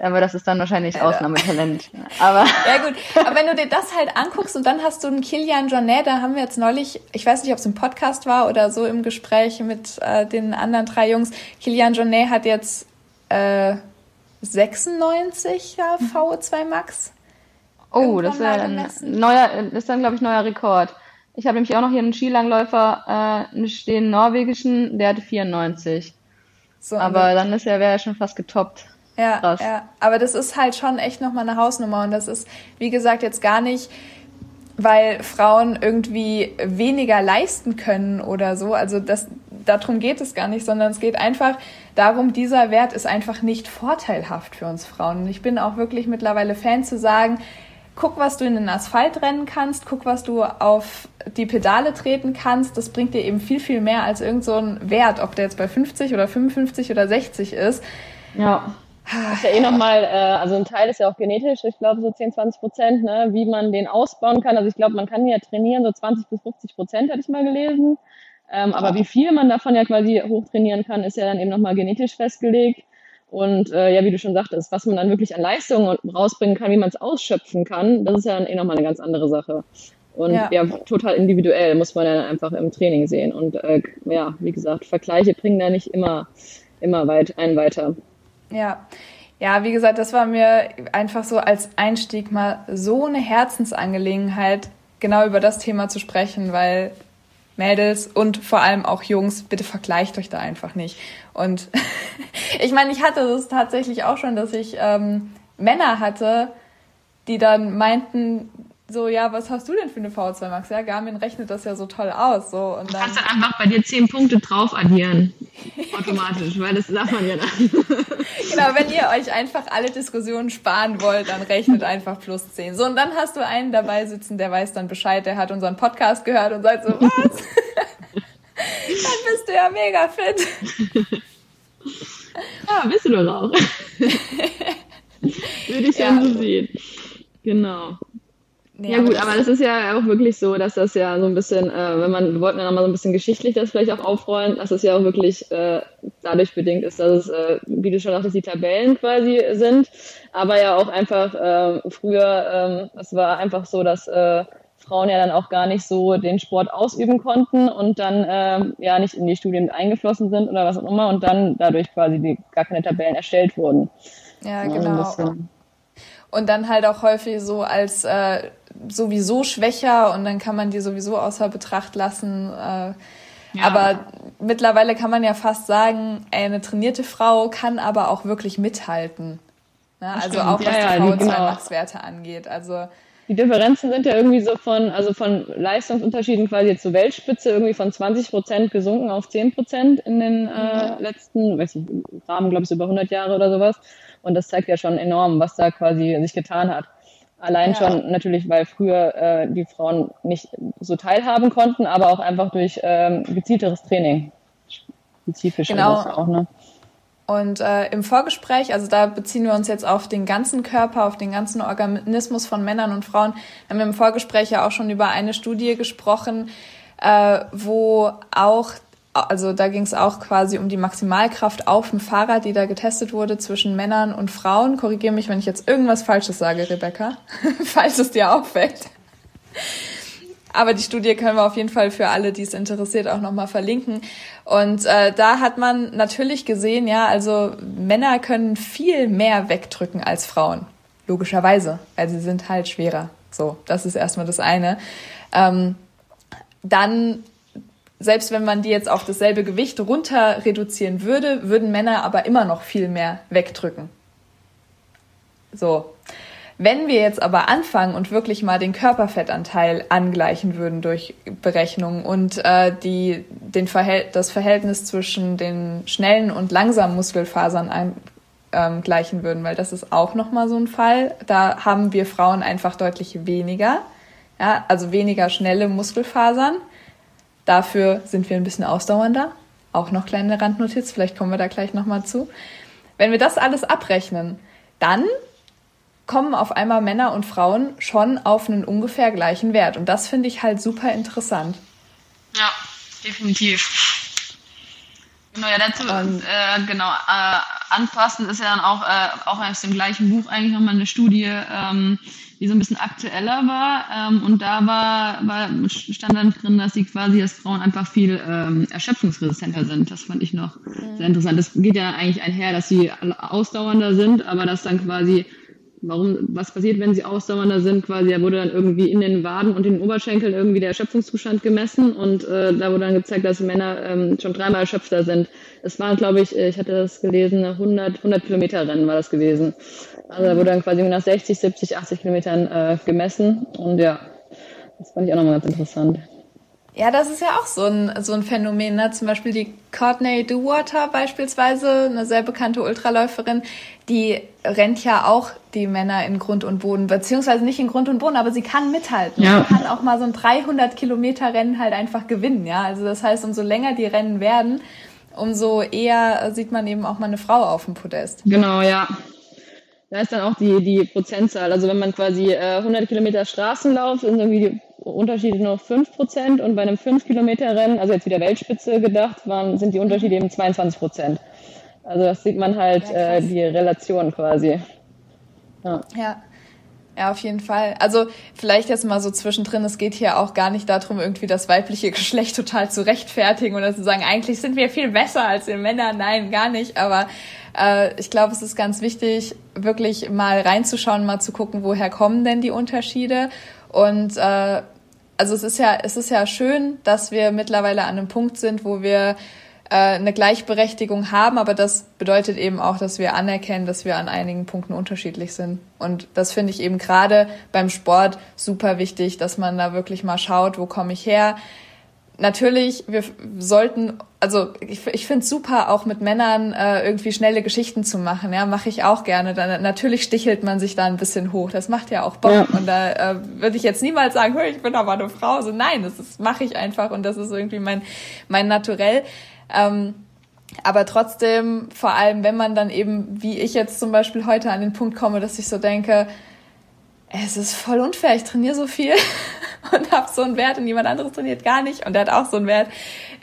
Aber das ist dann wahrscheinlich Ausnahmetalent. Aber ja gut, aber wenn du dir das halt anguckst und dann hast du einen Kilian Jornet, da haben wir jetzt neulich, ich weiß nicht, ob es im Podcast war oder so im Gespräch mit äh, den anderen drei Jungs. Kilian Jornet hat jetzt äh, 96 ja, VO2 Max. Oh, das ist ein neuer, ist dann glaube ich neuer Rekord. Ich habe nämlich auch noch hier einen Skilangläufer äh, stehen, norwegischen, der hatte 94. So, aber dann ist er wäre er schon fast getoppt. Ja, Krass. ja. Aber das ist halt schon echt nochmal eine Hausnummer. Und das ist, wie gesagt, jetzt gar nicht, weil Frauen irgendwie weniger leisten können oder so. Also das, darum geht es gar nicht, sondern es geht einfach darum, dieser Wert ist einfach nicht vorteilhaft für uns Frauen. Und ich bin auch wirklich mittlerweile Fan zu sagen, guck, was du in den Asphalt rennen kannst, guck, was du auf die Pedale treten kannst. Das bringt dir eben viel, viel mehr als irgend so ein Wert, ob der jetzt bei 50 oder 55 oder 60 ist. Ja. Das ist ja eh nochmal, äh, also ein Teil ist ja auch genetisch, ich glaube so 10, 20 Prozent, ne, wie man den ausbauen kann. Also ich glaube, man kann ja trainieren, so 20 bis 50 Prozent hatte ich mal gelesen. Ähm, aber wie viel man davon ja quasi hochtrainieren kann, ist ja dann eben nochmal genetisch festgelegt. Und äh, ja, wie du schon sagtest, was man dann wirklich an Leistungen rausbringen kann, wie man es ausschöpfen kann, das ist ja dann eh nochmal eine ganz andere Sache. Und ja. ja. total individuell muss man dann einfach im Training sehen. Und äh, ja, wie gesagt, Vergleiche bringen da nicht immer, immer weit einen weiter. Ja. Ja, wie gesagt, das war mir einfach so als Einstieg mal so eine Herzensangelegenheit, genau über das Thema zu sprechen, weil Mädels und vor allem auch Jungs, bitte vergleicht euch da einfach nicht. Und ich meine, ich hatte das tatsächlich auch schon, dass ich ähm, Männer hatte, die dann meinten, so, ja, was hast du denn für eine V2 Max? Ja, Garmin rechnet das ja so toll aus. So, und dann, du kannst dann einfach bei dir zehn Punkte drauf addieren. Automatisch, weil das darf man ja dann. genau, wenn ihr euch einfach alle Diskussionen sparen wollt, dann rechnet einfach plus 10. So, und dann hast du einen dabei sitzen, der weiß dann Bescheid, der hat unseren Podcast gehört und sagt so, was? dann bist du ja mega fit. Ja, bist du doch auch. Würde ich ja. dann so sehen. Genau. Nee, ja gut, aber das ist ja auch wirklich so, dass das ja so ein bisschen, äh, wenn man, wir wollten ja nochmal so ein bisschen geschichtlich das vielleicht auch aufrollen, dass es ja auch wirklich äh, dadurch bedingt ist, dass es, äh, wie du schon sagtest, die Tabellen quasi sind, aber ja auch einfach äh, früher, äh, es war einfach so, dass äh, Frauen ja dann auch gar nicht so den Sport ausüben konnten und dann äh, ja nicht in die Studien eingeflossen sind oder was auch immer und dann dadurch quasi die, gar keine Tabellen erstellt wurden. Ja, genau. Und dann halt auch häufig so als äh, sowieso schwächer und dann kann man die sowieso außer Betracht lassen. Äh, ja. Aber mittlerweile kann man ja fast sagen, eine trainierte Frau kann aber auch wirklich mithalten. Ne? Also stimmt. auch was ja, die ja, genau. Max-Werte angeht. Also die Differenzen sind ja irgendwie so von, also von Leistungsunterschieden quasi zur Weltspitze irgendwie von 20 Prozent gesunken auf 10 Prozent in den äh, mhm. letzten, weiß ich, Rahmen, glaube ich, über 100 Jahre oder sowas. Und das zeigt ja schon enorm, was da quasi sich getan hat. Allein ja. schon natürlich, weil früher äh, die Frauen nicht so teilhaben konnten, aber auch einfach durch ähm, gezielteres Training. Spezifisch genau. auch, ne? Und äh, im Vorgespräch, also da beziehen wir uns jetzt auf den ganzen Körper, auf den ganzen Organismus von Männern und Frauen, haben wir im Vorgespräch ja auch schon über eine Studie gesprochen, äh, wo auch also da ging es auch quasi um die Maximalkraft auf dem Fahrrad, die da getestet wurde zwischen Männern und Frauen. Korrigiere mich, wenn ich jetzt irgendwas Falsches sage, Rebecca, falls es dir auffällt. Aber die Studie können wir auf jeden Fall für alle, die es interessiert, auch nochmal verlinken. Und äh, da hat man natürlich gesehen, ja, also Männer können viel mehr wegdrücken als Frauen. Logischerweise, weil sie sind halt schwerer. So, das ist erstmal das eine. Ähm, dann selbst wenn man die jetzt auf dasselbe Gewicht runter reduzieren würde, würden Männer aber immer noch viel mehr wegdrücken. So. Wenn wir jetzt aber anfangen und wirklich mal den Körperfettanteil angleichen würden durch Berechnungen und äh, die, den Verhält das Verhältnis zwischen den schnellen und langsamen Muskelfasern angleichen ähm, würden, weil das ist auch nochmal so ein Fall. Da haben wir Frauen einfach deutlich weniger, ja, also weniger schnelle Muskelfasern Dafür sind wir ein bisschen ausdauernder. Auch noch kleine Randnotiz, vielleicht kommen wir da gleich nochmal zu. Wenn wir das alles abrechnen, dann kommen auf einmal Männer und Frauen schon auf einen ungefähr gleichen Wert. Und das finde ich halt super interessant. Ja, definitiv. Genau, ja, dazu, äh, genau, äh, anpassen ist ja dann auch, äh, auch aus dem gleichen Buch eigentlich nochmal eine Studie, ähm, die so ein bisschen aktueller war. Ähm, und da war, war, stand dann drin, dass sie quasi, dass Frauen einfach viel ähm, erschöpfungsresistenter sind. Das fand ich noch mhm. sehr interessant. Das geht ja eigentlich einher, dass sie ausdauernder sind, aber dass dann quasi warum, was passiert, wenn sie ausdauernder sind, quasi, da wurde dann irgendwie in den Waden und den Oberschenkeln irgendwie der Erschöpfungszustand gemessen und äh, da wurde dann gezeigt, dass Männer ähm, schon dreimal erschöpfter sind. Es waren, glaube ich, ich hatte das gelesen, 100, 100 Kilometer Rennen war das gewesen. Also da wurde dann quasi nach 60, 70, 80 Kilometern äh, gemessen und ja, das fand ich auch nochmal ganz interessant. Ja, das ist ja auch so ein, so ein Phänomen. Ne? Zum Beispiel die Courtney Duwater beispielsweise, eine sehr bekannte Ultraläuferin, die rennt ja auch die Männer in Grund und Boden, beziehungsweise nicht in Grund und Boden, aber sie kann mithalten. Ja. Sie kann auch mal so ein 300 Kilometer Rennen halt einfach gewinnen. Ja, also das heißt, umso länger die Rennen werden, umso eher sieht man eben auch mal eine Frau auf dem Podest. Genau, ja. Da ist dann auch die, die Prozentzahl. Also wenn man quasi äh, 100 Kilometer Straßenlauf, sind irgendwie die Unterschiede nur 5 Prozent und bei einem 5 Kilometer Rennen, also jetzt wieder Weltspitze gedacht, waren, sind die Unterschiede eben 22 Prozent. Also das sieht man halt, ja, äh, die Relation quasi. Ja. ja. Ja, auf jeden Fall. Also vielleicht jetzt mal so zwischendrin, es geht hier auch gar nicht darum, irgendwie das weibliche Geschlecht total zu rechtfertigen oder zu sagen, eigentlich sind wir viel besser als wir Männer. Nein, gar nicht. Aber äh, ich glaube, es ist ganz wichtig, wirklich mal reinzuschauen, mal zu gucken, woher kommen denn die Unterschiede. Und äh, also es ist ja, es ist ja schön, dass wir mittlerweile an einem Punkt sind, wo wir äh, eine Gleichberechtigung haben, aber das bedeutet eben auch, dass wir anerkennen, dass wir an einigen Punkten unterschiedlich sind. Und das finde ich eben gerade beim Sport super wichtig, dass man da wirklich mal schaut, wo komme ich her. Natürlich, wir sollten, also ich, ich finde es super, auch mit Männern äh, irgendwie schnelle Geschichten zu machen. Ja, mache ich auch gerne. Dann, natürlich stichelt man sich da ein bisschen hoch. Das macht ja auch Bock. Ja. Und da äh, würde ich jetzt niemals sagen, hey, ich bin aber eine Frau. So nein, das mache ich einfach und das ist irgendwie mein mein Naturell. Ähm, aber trotzdem, vor allem, wenn man dann eben, wie ich jetzt zum Beispiel heute an den Punkt komme, dass ich so denke, es ist voll unfair, ich trainiere so viel und habe so einen Wert und jemand anderes trainiert gar nicht und der hat auch so einen Wert.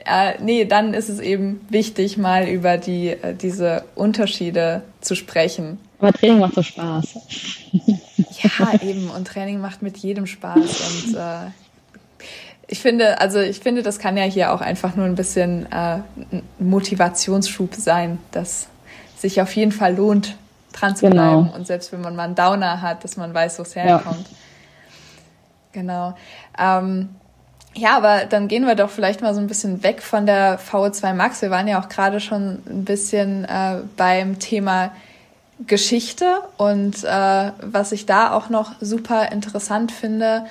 Äh, nee, dann ist es eben wichtig, mal über die, äh, diese Unterschiede zu sprechen. Aber Training macht so Spaß. ja, eben. Und Training macht mit jedem Spaß. Und äh, ich finde, also ich finde, das kann ja hier auch einfach nur ein bisschen äh, Motivationsschub sein, dass sich auf jeden Fall lohnt, dran zu genau. bleiben. Und selbst wenn man mal einen Downer hat, dass man weiß, wo es herkommt. Ja. Genau. Ähm, ja, aber dann gehen wir doch vielleicht mal so ein bisschen weg von der VO2 Max. Wir waren ja auch gerade schon ein bisschen äh, beim Thema Geschichte und äh, was ich da auch noch super interessant finde,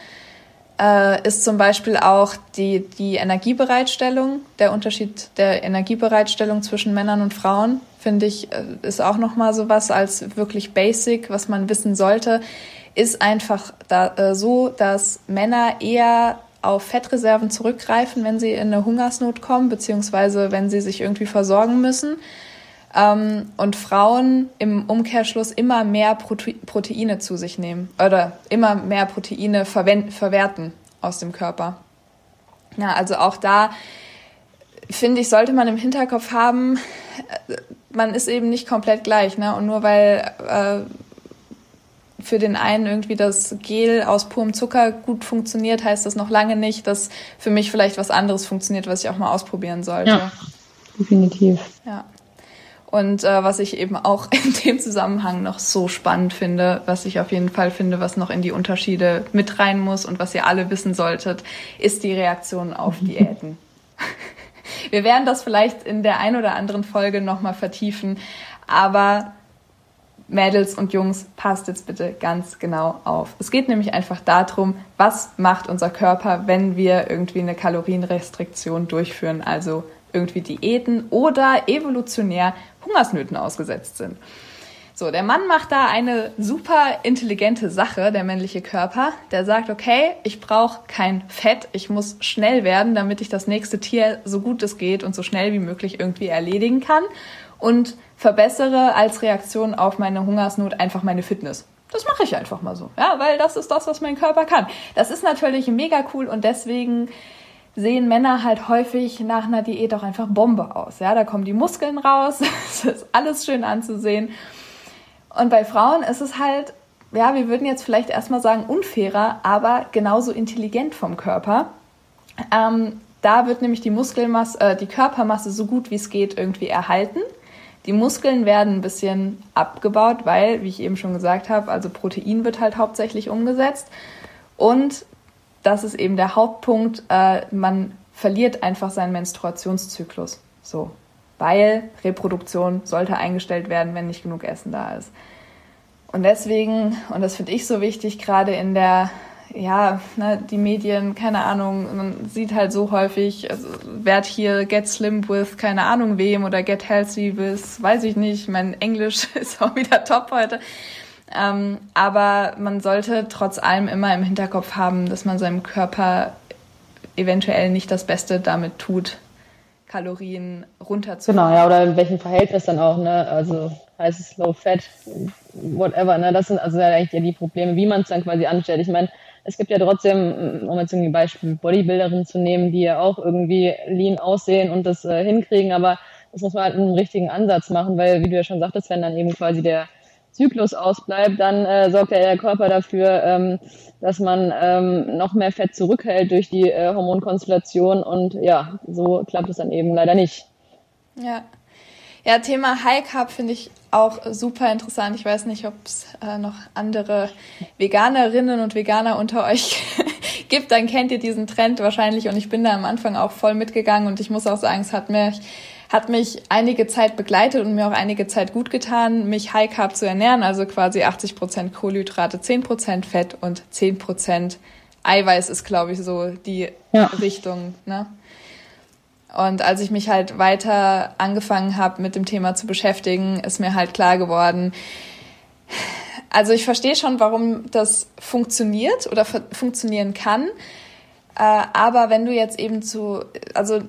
äh, ist zum Beispiel auch die, die Energiebereitstellung, der Unterschied der Energiebereitstellung zwischen Männern und Frauen, finde ich, äh, ist auch nochmal so was als wirklich basic, was man wissen sollte, ist einfach da, äh, so, dass Männer eher auf Fettreserven zurückgreifen, wenn sie in eine Hungersnot kommen, beziehungsweise wenn sie sich irgendwie versorgen müssen. Ähm, und Frauen im Umkehrschluss immer mehr Prote Proteine zu sich nehmen oder immer mehr Proteine verwerten aus dem Körper. Ja, also auch da finde ich, sollte man im Hinterkopf haben, äh, man ist eben nicht komplett gleich. Ne? Und nur weil äh, für den einen irgendwie das Gel aus purem Zucker gut funktioniert, heißt das noch lange nicht, dass für mich vielleicht was anderes funktioniert, was ich auch mal ausprobieren sollte. Ja, definitiv. Ja. Und äh, was ich eben auch in dem Zusammenhang noch so spannend finde, was ich auf jeden Fall finde, was noch in die Unterschiede mit rein muss und was ihr alle wissen solltet, ist die Reaktion auf Diäten. Wir werden das vielleicht in der ein oder anderen Folge nochmal vertiefen, aber Mädels und Jungs, passt jetzt bitte ganz genau auf. Es geht nämlich einfach darum, was macht unser Körper, wenn wir irgendwie eine Kalorienrestriktion durchführen, also irgendwie Diäten oder evolutionär Hungersnöten ausgesetzt sind. So, der Mann macht da eine super intelligente Sache, der männliche Körper. Der sagt, okay, ich brauche kein Fett, ich muss schnell werden, damit ich das nächste Tier so gut es geht und so schnell wie möglich irgendwie erledigen kann und verbessere als Reaktion auf meine Hungersnot einfach meine Fitness. Das mache ich einfach mal so, ja, weil das ist das, was mein Körper kann. Das ist natürlich mega cool und deswegen sehen Männer halt häufig nach einer Diät auch einfach Bombe aus. Ja, da kommen die Muskeln raus, es ist alles schön anzusehen. Und bei Frauen ist es halt, ja, wir würden jetzt vielleicht erstmal sagen unfairer, aber genauso intelligent vom Körper. Ähm, da wird nämlich die Muskelmasse, äh, die Körpermasse so gut wie es geht irgendwie erhalten. Die Muskeln werden ein bisschen abgebaut, weil, wie ich eben schon gesagt habe, also Protein wird halt hauptsächlich umgesetzt. Und das ist eben der Hauptpunkt. Äh, man verliert einfach seinen Menstruationszyklus. So. Weil Reproduktion sollte eingestellt werden, wenn nicht genug Essen da ist. Und deswegen, und das finde ich so wichtig, gerade in der, ja, ne, die Medien, keine Ahnung, man sieht halt so häufig, also, werd hier get slim with keine Ahnung wem oder get healthy with, weiß ich nicht, mein Englisch ist auch wieder top heute. Ähm, aber man sollte trotz allem immer im Hinterkopf haben, dass man seinem Körper eventuell nicht das Beste damit tut, Kalorien runterzufahren. Genau, ja, oder in welchem Verhältnis dann auch, ne? Also heißt es Low Fat, whatever, ne? Das sind also eigentlich ja die Probleme, wie man es dann quasi anstellt. Ich meine, es gibt ja trotzdem, um jetzt irgendwie Beispiel Bodybuilderinnen zu nehmen, die ja auch irgendwie lean aussehen und das äh, hinkriegen, aber das muss man halt einen richtigen Ansatz machen, weil, wie du ja schon sagtest, wenn dann eben quasi der Zyklus ausbleibt, dann äh, sorgt ja der Körper dafür, ähm, dass man ähm, noch mehr Fett zurückhält durch die äh, Hormonkonstellation und ja, so klappt es dann eben leider nicht. Ja. Ja, Thema High Carb finde ich auch super interessant. Ich weiß nicht, ob es äh, noch andere Veganerinnen und Veganer unter euch gibt. Dann kennt ihr diesen Trend wahrscheinlich und ich bin da am Anfang auch voll mitgegangen und ich muss auch sagen, es hat mich hat mich einige Zeit begleitet und mir auch einige Zeit gut getan, mich High Carb zu ernähren, also quasi 80 Prozent Kohlenhydrate, 10% Fett und 10% Eiweiß ist, glaube ich, so die ja. Richtung. Ne? Und als ich mich halt weiter angefangen habe, mit dem Thema zu beschäftigen, ist mir halt klar geworden, also ich verstehe schon, warum das funktioniert oder funktionieren kann. Äh, aber wenn du jetzt eben zu, also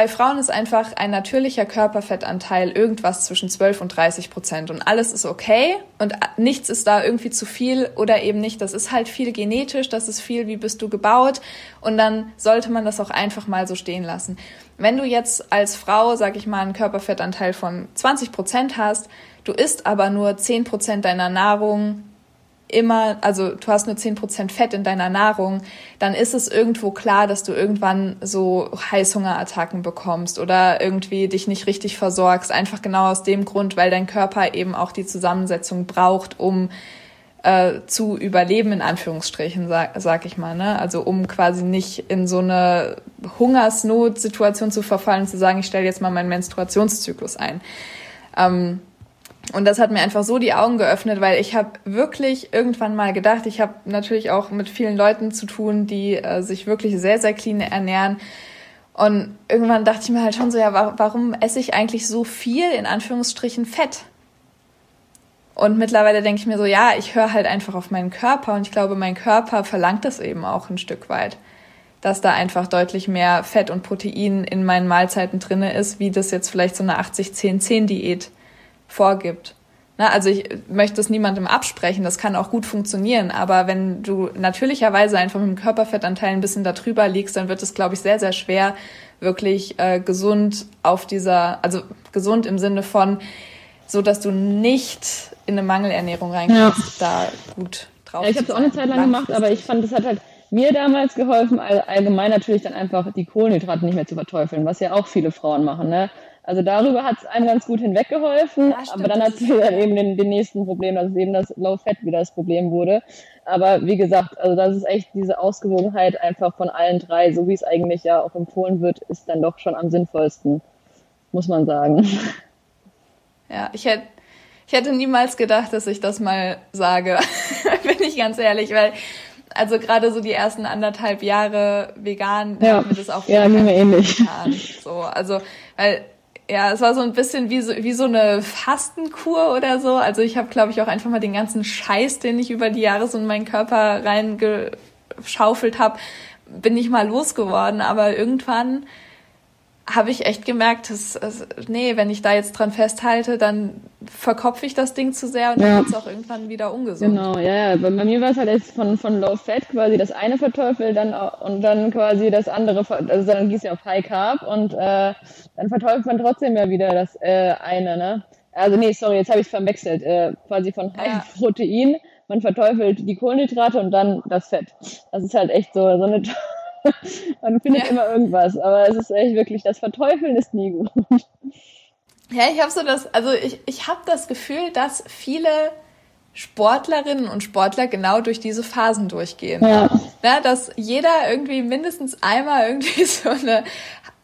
bei Frauen ist einfach ein natürlicher Körperfettanteil irgendwas zwischen 12 und 30 Prozent und alles ist okay und nichts ist da irgendwie zu viel oder eben nicht. Das ist halt viel genetisch, das ist viel, wie bist du gebaut und dann sollte man das auch einfach mal so stehen lassen. Wenn du jetzt als Frau, sag ich mal, einen Körperfettanteil von 20 Prozent hast, du isst aber nur 10 Prozent deiner Nahrung immer, also du hast nur 10% Fett in deiner Nahrung, dann ist es irgendwo klar, dass du irgendwann so Heißhungerattacken bekommst oder irgendwie dich nicht richtig versorgst. Einfach genau aus dem Grund, weil dein Körper eben auch die Zusammensetzung braucht, um äh, zu überleben, in Anführungsstrichen, sag, sag ich mal. Ne? Also um quasi nicht in so eine Hungersnotsituation zu verfallen und zu sagen, ich stelle jetzt mal meinen Menstruationszyklus ein. Ähm, und das hat mir einfach so die Augen geöffnet, weil ich habe wirklich irgendwann mal gedacht, ich habe natürlich auch mit vielen Leuten zu tun, die äh, sich wirklich sehr, sehr clean ernähren. Und irgendwann dachte ich mir halt schon so, ja, warum esse ich eigentlich so viel, in Anführungsstrichen, Fett? Und mittlerweile denke ich mir so, ja, ich höre halt einfach auf meinen Körper und ich glaube, mein Körper verlangt das eben auch ein Stück weit, dass da einfach deutlich mehr Fett und Protein in meinen Mahlzeiten drinne ist, wie das jetzt vielleicht so eine 80-10-10-Diät vorgibt. Na, also ich möchte es niemandem absprechen, das kann auch gut funktionieren, aber wenn du natürlicherweise einfach mit dem Körperfettanteil ein bisschen darüber liegst, dann wird es, glaube ich, sehr, sehr schwer, wirklich äh, gesund auf dieser, also gesund im Sinne von, so dass du nicht in eine Mangelernährung reinkommst, ja. da gut drauf. Ja, ich habe es auch eine Zeit lang gemacht, aber ich fand, das hat halt mir damals geholfen, allgemein natürlich dann einfach die Kohlenhydrate nicht mehr zu verteufeln, was ja auch viele Frauen machen. Ne? Also darüber hat es einem ganz gut hinweggeholfen, aber dann hat es dann eben den, den nächsten Problem, dass eben das Low Fat wieder das Problem wurde. Aber wie gesagt, also das ist echt diese Ausgewogenheit einfach von allen drei, so wie es eigentlich ja auch empfohlen wird, ist dann doch schon am sinnvollsten, muss man sagen. Ja, ich hätte ich hätte niemals gedacht, dass ich das mal sage, bin ich ganz ehrlich, weil also gerade so die ersten anderthalb Jahre vegan ja. hat mir das auch ja, mir ähnlich. Getan. So, also weil ja, es war so ein bisschen wie so, wie so eine Fastenkur oder so. Also ich habe, glaube ich, auch einfach mal den ganzen Scheiß, den ich über die Jahre so in meinen Körper reingeschaufelt habe, bin ich mal losgeworden. Aber irgendwann habe ich echt gemerkt, dass, dass, nee, wenn ich da jetzt dran festhalte, dann verkopfe ich das Ding zu sehr und dann wird es auch irgendwann wieder ungesund. Genau, ja, ja. Bei, bei mir war es halt jetzt von, von Low Fat quasi das eine verteufelt dann und dann quasi das andere, also dann gießt ja auf High Carb und äh, dann verteufelt man trotzdem ja wieder das äh, eine, ne? Also nee, sorry, jetzt habe ich es verwechselt. Äh, quasi von High ja. Protein, man verteufelt die Kohlenhydrate und dann das Fett. Das ist halt echt so, so eine Man findet ja. immer irgendwas, aber es ist echt wirklich, das Verteufeln ist nie gut. Ja, ich habe so das, also ich, ich habe das Gefühl, dass viele Sportlerinnen und Sportler genau durch diese Phasen durchgehen. Ja. ja dass jeder irgendwie mindestens einmal irgendwie so eine,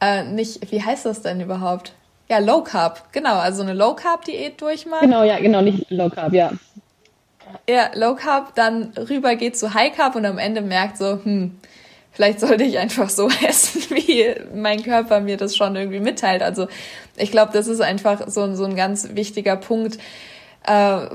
äh, nicht, wie heißt das denn überhaupt? Ja, Low Carb, genau, also eine Low Carb Diät durchmacht. Genau, ja, genau, nicht Low Carb, ja. Ja, Low Carb, dann rüber geht zu High Carb und am Ende merkt so, hm, vielleicht sollte ich einfach so essen, wie mein Körper mir das schon irgendwie mitteilt. Also ich glaube, das ist einfach so, so ein ganz wichtiger Punkt, äh,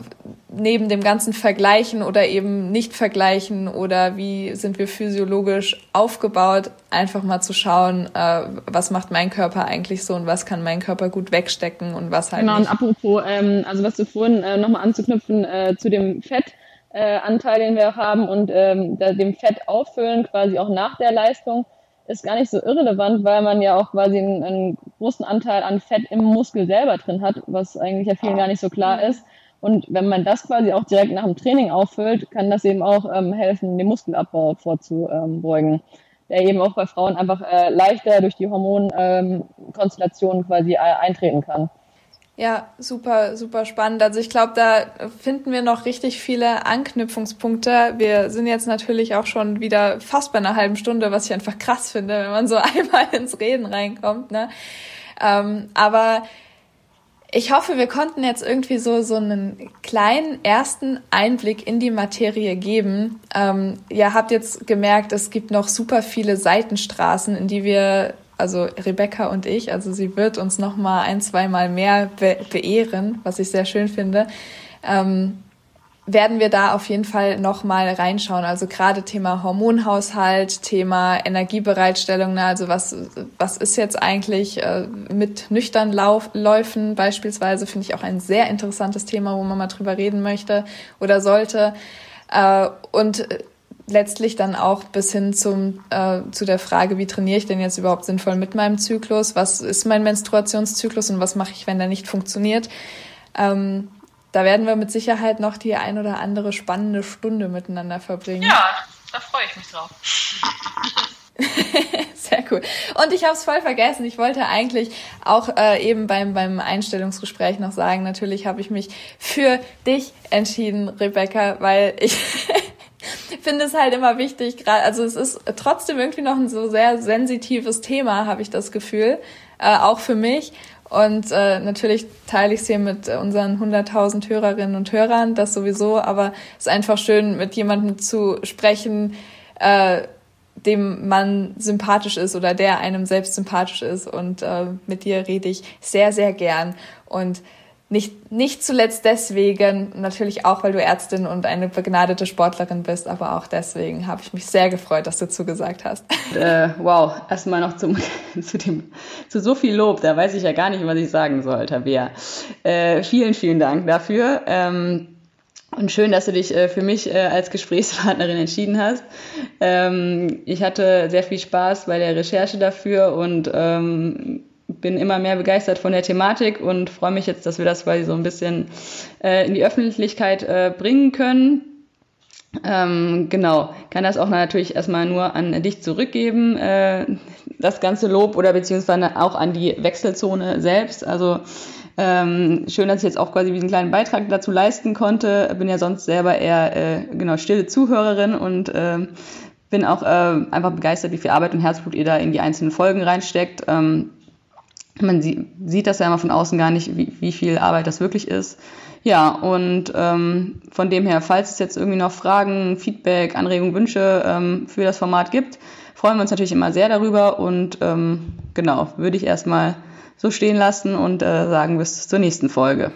neben dem ganzen Vergleichen oder eben nicht vergleichen oder wie sind wir physiologisch aufgebaut, einfach mal zu schauen, äh, was macht mein Körper eigentlich so und was kann mein Körper gut wegstecken und was halt genau, nicht. Genau, und apropos, ähm, also was du vorhin äh, nochmal anzuknüpfen äh, zu dem Fett, äh, Anteil, den wir haben und ähm, da, dem Fett auffüllen, quasi auch nach der Leistung, ist gar nicht so irrelevant, weil man ja auch quasi einen, einen großen Anteil an Fett im Muskel selber drin hat, was eigentlich ja vielen gar nicht so klar ist. Und wenn man das quasi auch direkt nach dem Training auffüllt, kann das eben auch ähm, helfen, den Muskelabbau vorzubeugen, der eben auch bei Frauen einfach äh, leichter durch die Hormonkonstellationen ähm, quasi äh, eintreten kann. Ja, super, super spannend. Also ich glaube, da finden wir noch richtig viele Anknüpfungspunkte. Wir sind jetzt natürlich auch schon wieder fast bei einer halben Stunde, was ich einfach krass finde, wenn man so einmal ins Reden reinkommt. Ne? Ähm, aber ich hoffe, wir konnten jetzt irgendwie so, so einen kleinen ersten Einblick in die Materie geben. Ähm, ihr habt jetzt gemerkt, es gibt noch super viele Seitenstraßen, in die wir also Rebecca und ich. Also sie wird uns noch mal ein, zwei Mal mehr be beehren, was ich sehr schön finde. Ähm, werden wir da auf jeden Fall noch mal reinschauen. Also gerade Thema Hormonhaushalt, Thema Energiebereitstellung. Also was was ist jetzt eigentlich äh, mit nüchtern Lauf, Läufen beispielsweise finde ich auch ein sehr interessantes Thema, wo man mal drüber reden möchte oder sollte. Äh, und letztlich dann auch bis hin zum, äh, zu der Frage, wie trainiere ich denn jetzt überhaupt sinnvoll mit meinem Zyklus? Was ist mein Menstruationszyklus und was mache ich, wenn der nicht funktioniert? Ähm, da werden wir mit Sicherheit noch die ein oder andere spannende Stunde miteinander verbringen. Ja, da freue ich mich drauf. Sehr cool. Und ich habe es voll vergessen. Ich wollte eigentlich auch äh, eben beim, beim Einstellungsgespräch noch sagen, natürlich habe ich mich für dich entschieden, Rebecca, weil ich finde es halt immer wichtig, gerade, also es ist trotzdem irgendwie noch ein so sehr sensitives Thema, habe ich das Gefühl, äh, auch für mich. Und äh, natürlich teile ich es hier mit unseren 100.000 Hörerinnen und Hörern, das sowieso, aber es ist einfach schön, mit jemandem zu sprechen, äh, dem man sympathisch ist oder der einem selbst sympathisch ist. Und äh, mit dir rede ich sehr, sehr gern. Und nicht, nicht zuletzt deswegen, natürlich auch, weil du Ärztin und eine begnadete Sportlerin bist, aber auch deswegen habe ich mich sehr gefreut, dass du zugesagt hast. Äh, wow, erstmal noch zum, zu, dem, zu so viel Lob, da weiß ich ja gar nicht, was ich sagen soll, Tabea. Äh, vielen, vielen Dank dafür. Ähm, und schön, dass du dich äh, für mich äh, als Gesprächspartnerin entschieden hast. Ähm, ich hatte sehr viel Spaß bei der Recherche dafür und ähm, bin immer mehr begeistert von der Thematik und freue mich jetzt, dass wir das quasi so ein bisschen äh, in die Öffentlichkeit äh, bringen können. Ähm, genau, kann das auch natürlich erstmal nur an dich zurückgeben, äh, das ganze Lob oder beziehungsweise auch an die Wechselzone selbst. Also ähm, schön, dass ich jetzt auch quasi diesen kleinen Beitrag dazu leisten konnte. Bin ja sonst selber eher äh, genau stille Zuhörerin und äh, bin auch äh, einfach begeistert, wie viel Arbeit und Herzblut ihr da in die einzelnen Folgen reinsteckt. Ähm, man sie, sieht das ja immer von außen gar nicht, wie, wie viel Arbeit das wirklich ist. Ja, und ähm, von dem her, falls es jetzt irgendwie noch Fragen, Feedback, Anregungen, Wünsche ähm, für das Format gibt, freuen wir uns natürlich immer sehr darüber und ähm, genau, würde ich erstmal so stehen lassen und äh, sagen bis zur nächsten Folge.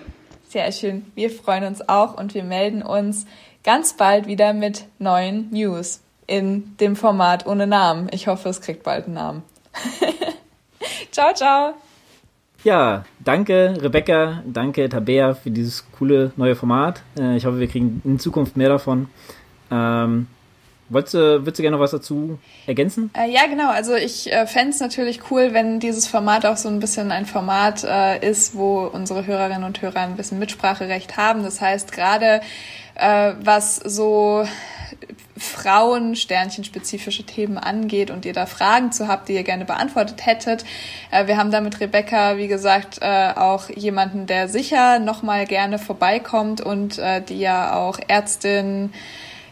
Sehr schön. Wir freuen uns auch und wir melden uns ganz bald wieder mit neuen News in dem Format ohne Namen. Ich hoffe, es kriegt bald einen Namen. ciao, ciao. Ja, danke Rebecca, danke Tabea für dieses coole neue Format. Äh, ich hoffe, wir kriegen in Zukunft mehr davon. Ähm, Wolltest du, würdest du gerne noch was dazu ergänzen? Äh, ja, genau. Also ich äh, fände es natürlich cool, wenn dieses Format auch so ein bisschen ein Format äh, ist, wo unsere Hörerinnen und Hörer ein bisschen Mitspracherecht haben. Das heißt, gerade äh, was so Frauen Sternchen-spezifische Themen angeht und ihr da Fragen zu habt, die ihr gerne beantwortet hättet. Äh, wir haben da mit Rebecca, wie gesagt, äh, auch jemanden, der sicher nochmal gerne vorbeikommt und äh, die ja auch Ärztin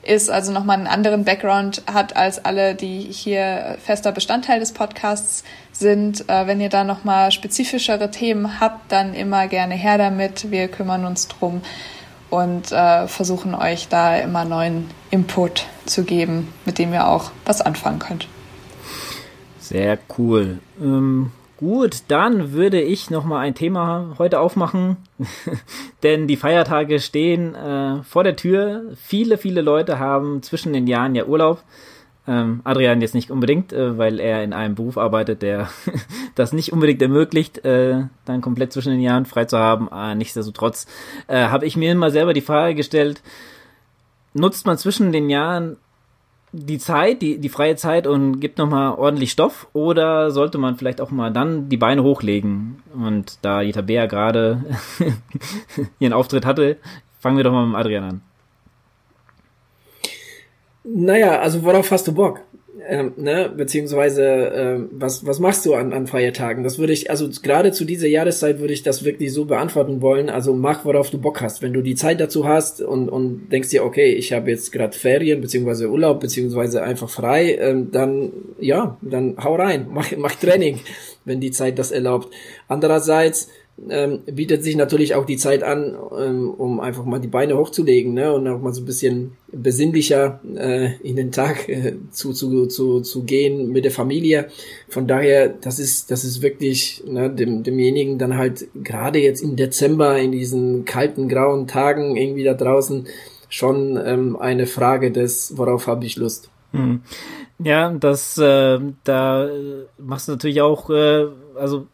ist, also nochmal einen anderen Background hat als alle, die hier fester Bestandteil des Podcasts sind. wenn ihr da nochmal spezifischere Themen habt, dann immer gerne her damit. Wir kümmern uns drum und äh, versuchen euch da immer neuen Input zu geben, mit dem ihr auch was anfangen könnt. Sehr cool. Ähm, gut, dann würde ich noch mal ein Thema heute aufmachen, denn die Feiertage stehen äh, vor der Tür. Viele, viele Leute haben zwischen den Jahren ja Urlaub. Ähm, Adrian jetzt nicht unbedingt, äh, weil er in einem Beruf arbeitet, der das nicht unbedingt ermöglicht, äh, dann komplett zwischen den Jahren frei zu haben. Äh, nichtsdestotrotz äh, habe ich mir immer selber die Frage gestellt, nutzt man zwischen den Jahren die Zeit, die, die freie Zeit und gibt nochmal ordentlich Stoff oder sollte man vielleicht auch mal dann die Beine hochlegen? Und da Jeta Bea gerade ihren Auftritt hatte, fangen wir doch mal mit Adrian an. Naja, also worauf hast du Bock? Ähm, ne, beziehungsweise ähm, was was machst du an, an Feiertagen? Das würde ich also gerade zu dieser Jahreszeit würde ich das wirklich so beantworten wollen. Also mach worauf du Bock hast. Wenn du die Zeit dazu hast und und denkst dir okay, ich habe jetzt gerade Ferien beziehungsweise Urlaub beziehungsweise einfach frei, ähm, dann ja, dann hau rein, mach mach Training, wenn die Zeit das erlaubt. Andererseits ähm, bietet sich natürlich auch die Zeit an, ähm, um einfach mal die Beine hochzulegen ne? und auch mal so ein bisschen besinnlicher äh, in den Tag äh, zu, zu, zu, zu gehen mit der Familie. Von daher, das ist, das ist wirklich ne, dem, demjenigen dann halt gerade jetzt im Dezember in diesen kalten, grauen Tagen irgendwie da draußen schon ähm, eine Frage des, worauf habe ich Lust. Hm. Ja, das, äh, da machst du natürlich auch, äh, also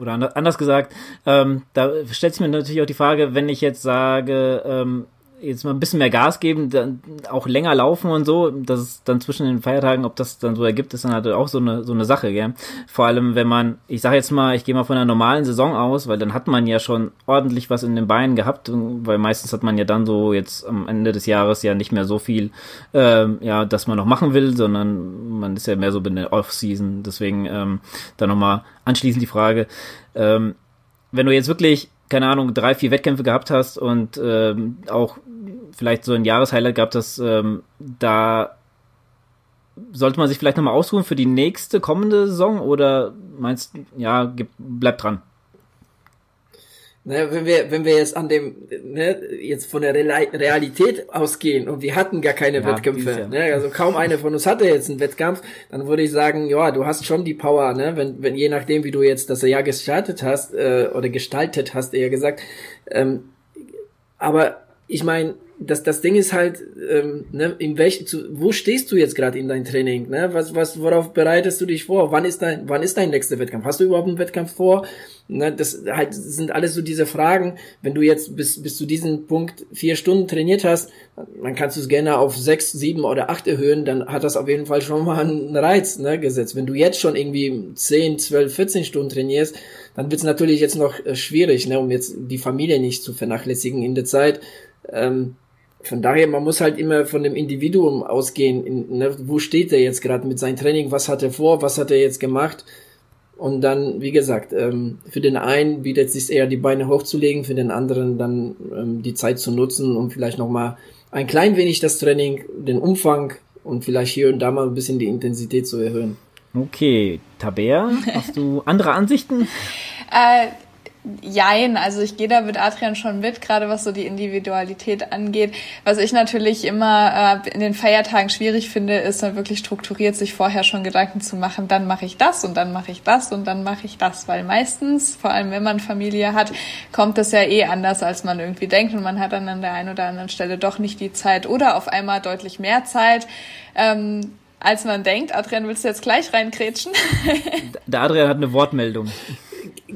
oder anders gesagt, ähm, da stellt sich mir natürlich auch die Frage, wenn ich jetzt sage, ähm, jetzt mal ein bisschen mehr Gas geben, dann auch länger laufen und so, dass es dann zwischen den Feiertagen, ob das dann so ergibt, ist dann halt auch so eine so eine Sache, gell? Vor allem, wenn man, ich sage jetzt mal, ich gehe mal von einer normalen Saison aus, weil dann hat man ja schon ordentlich was in den Beinen gehabt, weil meistens hat man ja dann so jetzt am Ende des Jahres ja nicht mehr so viel, ähm, ja, dass man noch machen will, sondern man ist ja mehr so in der Off-Season. Deswegen ähm, dann nochmal anschließend die Frage, ähm, wenn du jetzt wirklich keine Ahnung, drei, vier Wettkämpfe gehabt hast und ähm, auch vielleicht so ein Jahreshighlight gehabt hast, ähm, da sollte man sich vielleicht nochmal ausruhen für die nächste kommende Saison oder meinst ja, bleib dran? Ne, wenn wir, wenn wir jetzt an dem, ne, jetzt von der Realität ausgehen und wir hatten gar keine ja, Wettkämpfe, ne, also kaum einer von uns hatte jetzt einen Wettkampf, dann würde ich sagen, ja, du hast schon die Power, ne, wenn, wenn je nachdem, wie du jetzt das Jahr gestartet hast äh, oder gestaltet hast, eher gesagt, ähm, aber ich meine, das, das Ding ist halt, ähm, ne, in welch, zu, wo stehst du jetzt gerade in deinem Training? Ne? Was, was, worauf bereitest du dich vor? Wann ist dein, wann ist dein nächster Wettkampf? Hast du überhaupt einen Wettkampf vor? Ne, das halt sind alles so diese Fragen. Wenn du jetzt bis, bis zu diesem Punkt vier Stunden trainiert hast, dann kannst du es gerne auf sechs, sieben oder acht erhöhen, dann hat das auf jeden Fall schon mal einen Reiz ne, gesetzt. Wenn du jetzt schon irgendwie zehn, zwölf, vierzehn Stunden trainierst, dann wird es natürlich jetzt noch äh, schwierig, ne, um jetzt die Familie nicht zu vernachlässigen in der Zeit. Ähm, von daher, man muss halt immer von dem Individuum ausgehen. In, ne, wo steht er jetzt gerade mit seinem Training? Was hat er vor? Was hat er jetzt gemacht? Und dann, wie gesagt, ähm, für den einen bietet es sich eher die Beine hochzulegen, für den anderen dann ähm, die Zeit zu nutzen, um vielleicht nochmal ein klein wenig das Training, den Umfang und vielleicht hier und da mal ein bisschen die Intensität zu erhöhen. Okay, Taber, hast du andere Ansichten? äh, Jein, also ich gehe da mit Adrian schon mit, gerade was so die Individualität angeht. Was ich natürlich immer äh, in den Feiertagen schwierig finde, ist dann wirklich strukturiert sich vorher schon Gedanken zu machen, dann mache ich das und dann mache ich das und dann mache ich das, weil meistens, vor allem wenn man Familie hat, kommt das ja eh anders, als man irgendwie denkt und man hat dann an der einen oder anderen Stelle doch nicht die Zeit oder auf einmal deutlich mehr Zeit. Ähm, als man denkt. Adrian, willst du jetzt gleich reinkrätschen? Der Adrian hat eine Wortmeldung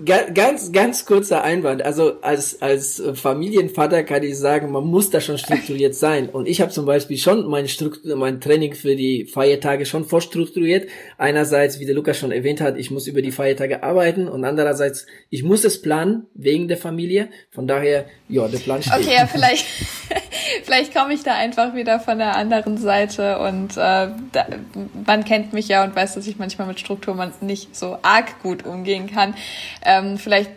ganz, ganz kurzer Einwand. Also als, als Familienvater kann ich sagen, man muss da schon strukturiert sein. Und ich habe zum Beispiel schon mein, Struktur, mein Training für die Feiertage schon vorstrukturiert. Einerseits, wie der Lukas schon erwähnt hat, ich muss über die Feiertage arbeiten und andererseits, ich muss es planen wegen der Familie. Von daher, ja, der Plan steht. Okay, ja, vielleicht, vielleicht komme ich da einfach wieder von der anderen Seite und äh, da, man kennt mich ja und weiß, dass ich manchmal mit Struktur nicht so arg gut umgehen kann. Ähm, vielleicht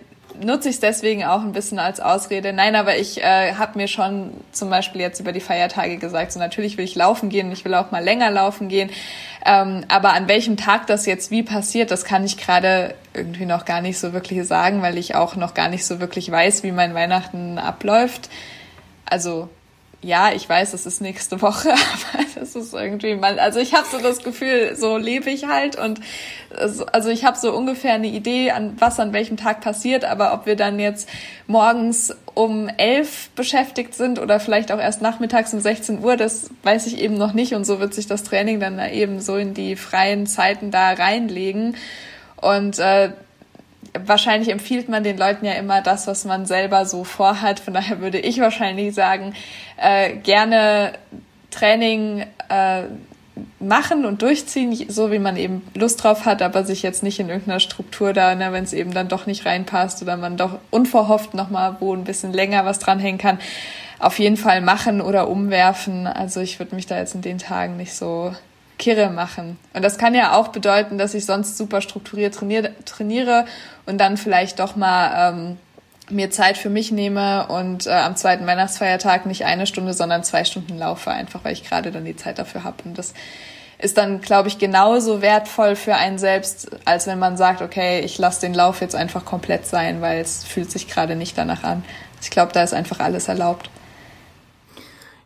nutze ich es deswegen auch ein bisschen als Ausrede. Nein, aber ich äh, habe mir schon zum Beispiel jetzt über die Feiertage gesagt, so natürlich will ich laufen gehen, ich will auch mal länger laufen gehen. Ähm, aber an welchem Tag das jetzt wie passiert, das kann ich gerade irgendwie noch gar nicht so wirklich sagen, weil ich auch noch gar nicht so wirklich weiß, wie mein Weihnachten abläuft. Also ja, ich weiß, es ist nächste Woche, aber das ist irgendwie mal, also ich habe so das Gefühl, so lebe ich halt und also ich habe so ungefähr eine Idee, an was an welchem Tag passiert, aber ob wir dann jetzt morgens um elf beschäftigt sind oder vielleicht auch erst nachmittags um 16 Uhr, das weiß ich eben noch nicht und so wird sich das Training dann eben so in die freien Zeiten da reinlegen. Und äh, wahrscheinlich empfiehlt man den Leuten ja immer das, was man selber so vorhat. Von daher würde ich wahrscheinlich sagen, äh, gerne Training äh, machen und durchziehen, so wie man eben Lust drauf hat, aber sich jetzt nicht in irgendeiner Struktur da, ne, wenn es eben dann doch nicht reinpasst oder man doch unverhofft nochmal wo ein bisschen länger was dranhängen kann, auf jeden Fall machen oder umwerfen. Also ich würde mich da jetzt in den Tagen nicht so kirre machen. Und das kann ja auch bedeuten, dass ich sonst super strukturiert trainiere, trainiere und dann vielleicht doch mal ähm, mir Zeit für mich nehme und äh, am zweiten Weihnachtsfeiertag nicht eine Stunde, sondern zwei Stunden laufe, einfach weil ich gerade dann die Zeit dafür habe. Und das ist dann, glaube ich, genauso wertvoll für einen selbst, als wenn man sagt, okay, ich lasse den Lauf jetzt einfach komplett sein, weil es fühlt sich gerade nicht danach an. Ich glaube, da ist einfach alles erlaubt.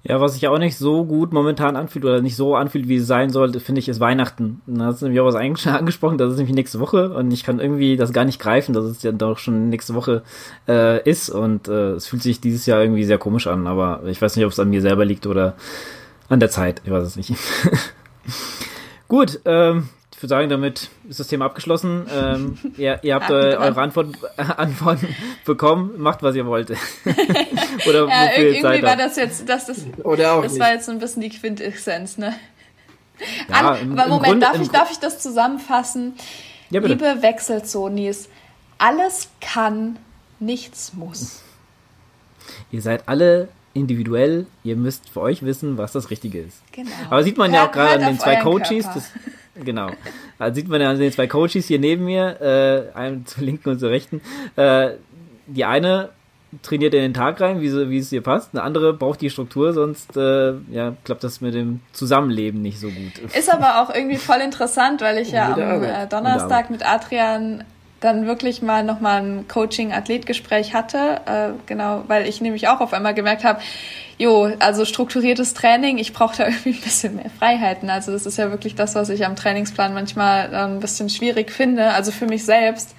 Ja, was sich auch nicht so gut momentan anfühlt oder nicht so anfühlt, wie es sein sollte, finde ich, ist Weihnachten. Da hast du nämlich auch was angesprochen, das ist nämlich nächste Woche und ich kann irgendwie das gar nicht greifen, dass es ja doch schon nächste Woche äh, ist und äh, es fühlt sich dieses Jahr irgendwie sehr komisch an, aber ich weiß nicht, ob es an mir selber liegt oder an der Zeit, ich weiß es nicht. gut, ähm, ich würde sagen, damit ist das Thema abgeschlossen. Ähm, ihr, ihr habt äh, eure Antworten, äh, Antworten bekommen. Macht, was ihr wollt. Oder ja, irgendwie Zeit war das jetzt, das, das, Oder auch das nicht. war jetzt so ein bisschen die Quintessenz, ne? Ja, im, aber Moment, Grunde, darf, ich, darf ich das zusammenfassen? Ja. Liebe Wechselzonis, alles kann, nichts muss. Ihr seid alle individuell, ihr müsst für euch wissen, was das Richtige ist. Genau. Aber sieht man ja auch gerade an den zwei Coaches, das, Genau. Da sieht man ja den zwei Coaches hier neben mir, äh, einem zur linken und zur rechten. Äh, die eine trainiert in den Tag rein, wie, so, wie es ihr passt. Eine andere braucht die Struktur, sonst äh, ja, klappt das mit dem Zusammenleben nicht so gut. Ist aber auch irgendwie voll interessant, weil ich ja am äh, Donnerstag mit Adrian dann wirklich mal nochmal ein Coaching-Athlet-Gespräch hatte, äh, genau, weil ich nämlich auch auf einmal gemerkt habe, jo, also strukturiertes Training, ich brauche da irgendwie ein bisschen mehr Freiheiten. Also das ist ja wirklich das, was ich am Trainingsplan manchmal ein bisschen schwierig finde, also für mich selbst,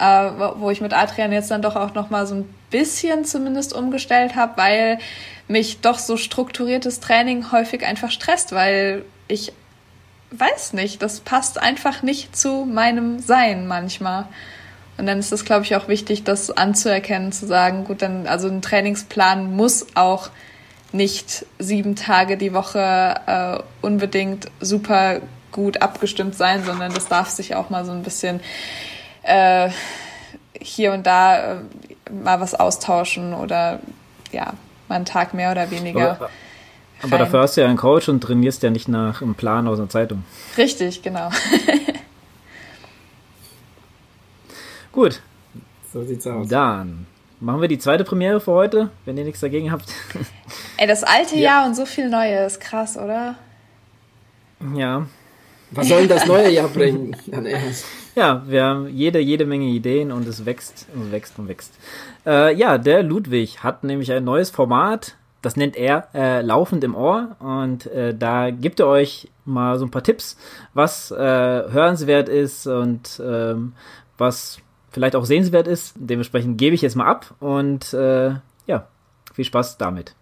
äh, wo ich mit Adrian jetzt dann doch auch nochmal so ein bisschen zumindest umgestellt habe, weil mich doch so strukturiertes Training häufig einfach stresst, weil ich weiß nicht, das passt einfach nicht zu meinem Sein manchmal. Und dann ist es, glaube ich, auch wichtig, das anzuerkennen, zu sagen, gut, dann, also ein Trainingsplan muss auch nicht sieben Tage die Woche äh, unbedingt super gut abgestimmt sein, sondern das darf sich auch mal so ein bisschen äh, hier und da äh, mal was austauschen oder ja, mal einen Tag mehr oder weniger. Aber, aber dafür hast du ja einen Coach und trainierst ja nicht nach einem Plan aus einer Zeitung. Richtig, genau. Gut. So sieht's aus. Dann machen wir die zweite Premiere für heute, wenn ihr nichts dagegen habt. Ey, das alte ja. Jahr und so viel Neues, krass, oder? Ja. Was soll denn das neue Jahr bringen? ja, wir haben jede, jede Menge Ideen und es wächst und wächst und wächst. Äh, ja, der Ludwig hat nämlich ein neues Format das nennt er äh, laufend im Ohr und äh, da gibt er euch mal so ein paar Tipps, was äh, hörenswert ist und ähm, was vielleicht auch sehenswert ist. Dementsprechend gebe ich jetzt mal ab und äh, ja, viel Spaß damit.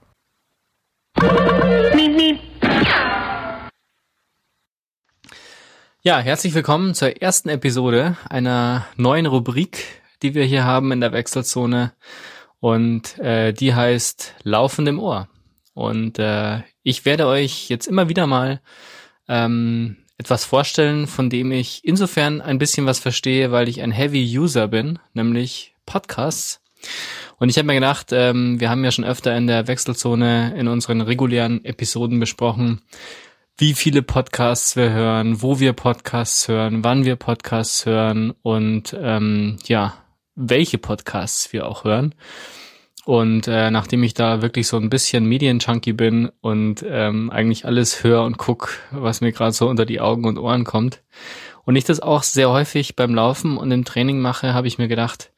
Ja, herzlich willkommen zur ersten Episode einer neuen Rubrik, die wir hier haben in der Wechselzone und äh, die heißt Laufend im Ohr. Und äh, ich werde euch jetzt immer wieder mal ähm, etwas vorstellen, von dem ich insofern ein bisschen was verstehe, weil ich ein Heavy User bin, nämlich Podcasts. Und ich habe mir gedacht, ähm, wir haben ja schon öfter in der Wechselzone in unseren regulären Episoden besprochen, wie viele Podcasts wir hören, wo wir Podcasts hören, wann wir Podcasts hören und ähm, ja, welche Podcasts wir auch hören. Und äh, nachdem ich da wirklich so ein bisschen Medienjunkie bin und ähm, eigentlich alles höre und guck, was mir gerade so unter die Augen und Ohren kommt, und ich das auch sehr häufig beim Laufen und im Training mache, habe ich mir gedacht,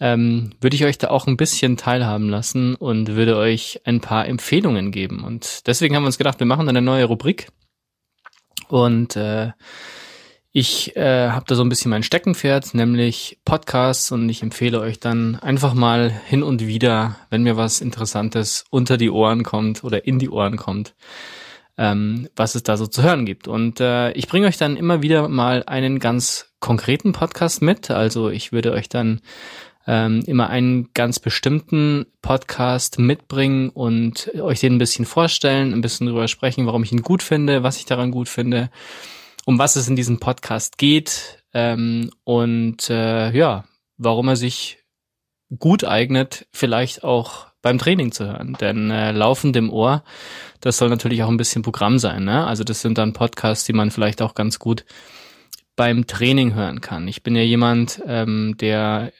ähm, würde ich euch da auch ein bisschen teilhaben lassen und würde euch ein paar Empfehlungen geben. Und deswegen haben wir uns gedacht, wir machen eine neue Rubrik. Und äh, ich äh, habe da so ein bisschen mein Steckenpferd, nämlich Podcasts und ich empfehle euch dann einfach mal hin und wieder, wenn mir was Interessantes unter die Ohren kommt oder in die Ohren kommt, ähm, was es da so zu hören gibt. Und äh, ich bringe euch dann immer wieder mal einen ganz konkreten Podcast mit. Also ich würde euch dann ähm, immer einen ganz bestimmten Podcast mitbringen und euch den ein bisschen vorstellen, ein bisschen drüber sprechen, warum ich ihn gut finde, was ich daran gut finde um was es in diesem Podcast geht ähm, und äh, ja, warum er sich gut eignet, vielleicht auch beim Training zu hören. Denn äh, laufend im Ohr, das soll natürlich auch ein bisschen Programm sein. Ne? Also das sind dann Podcasts, die man vielleicht auch ganz gut beim Training hören kann. Ich bin ja jemand, ähm, der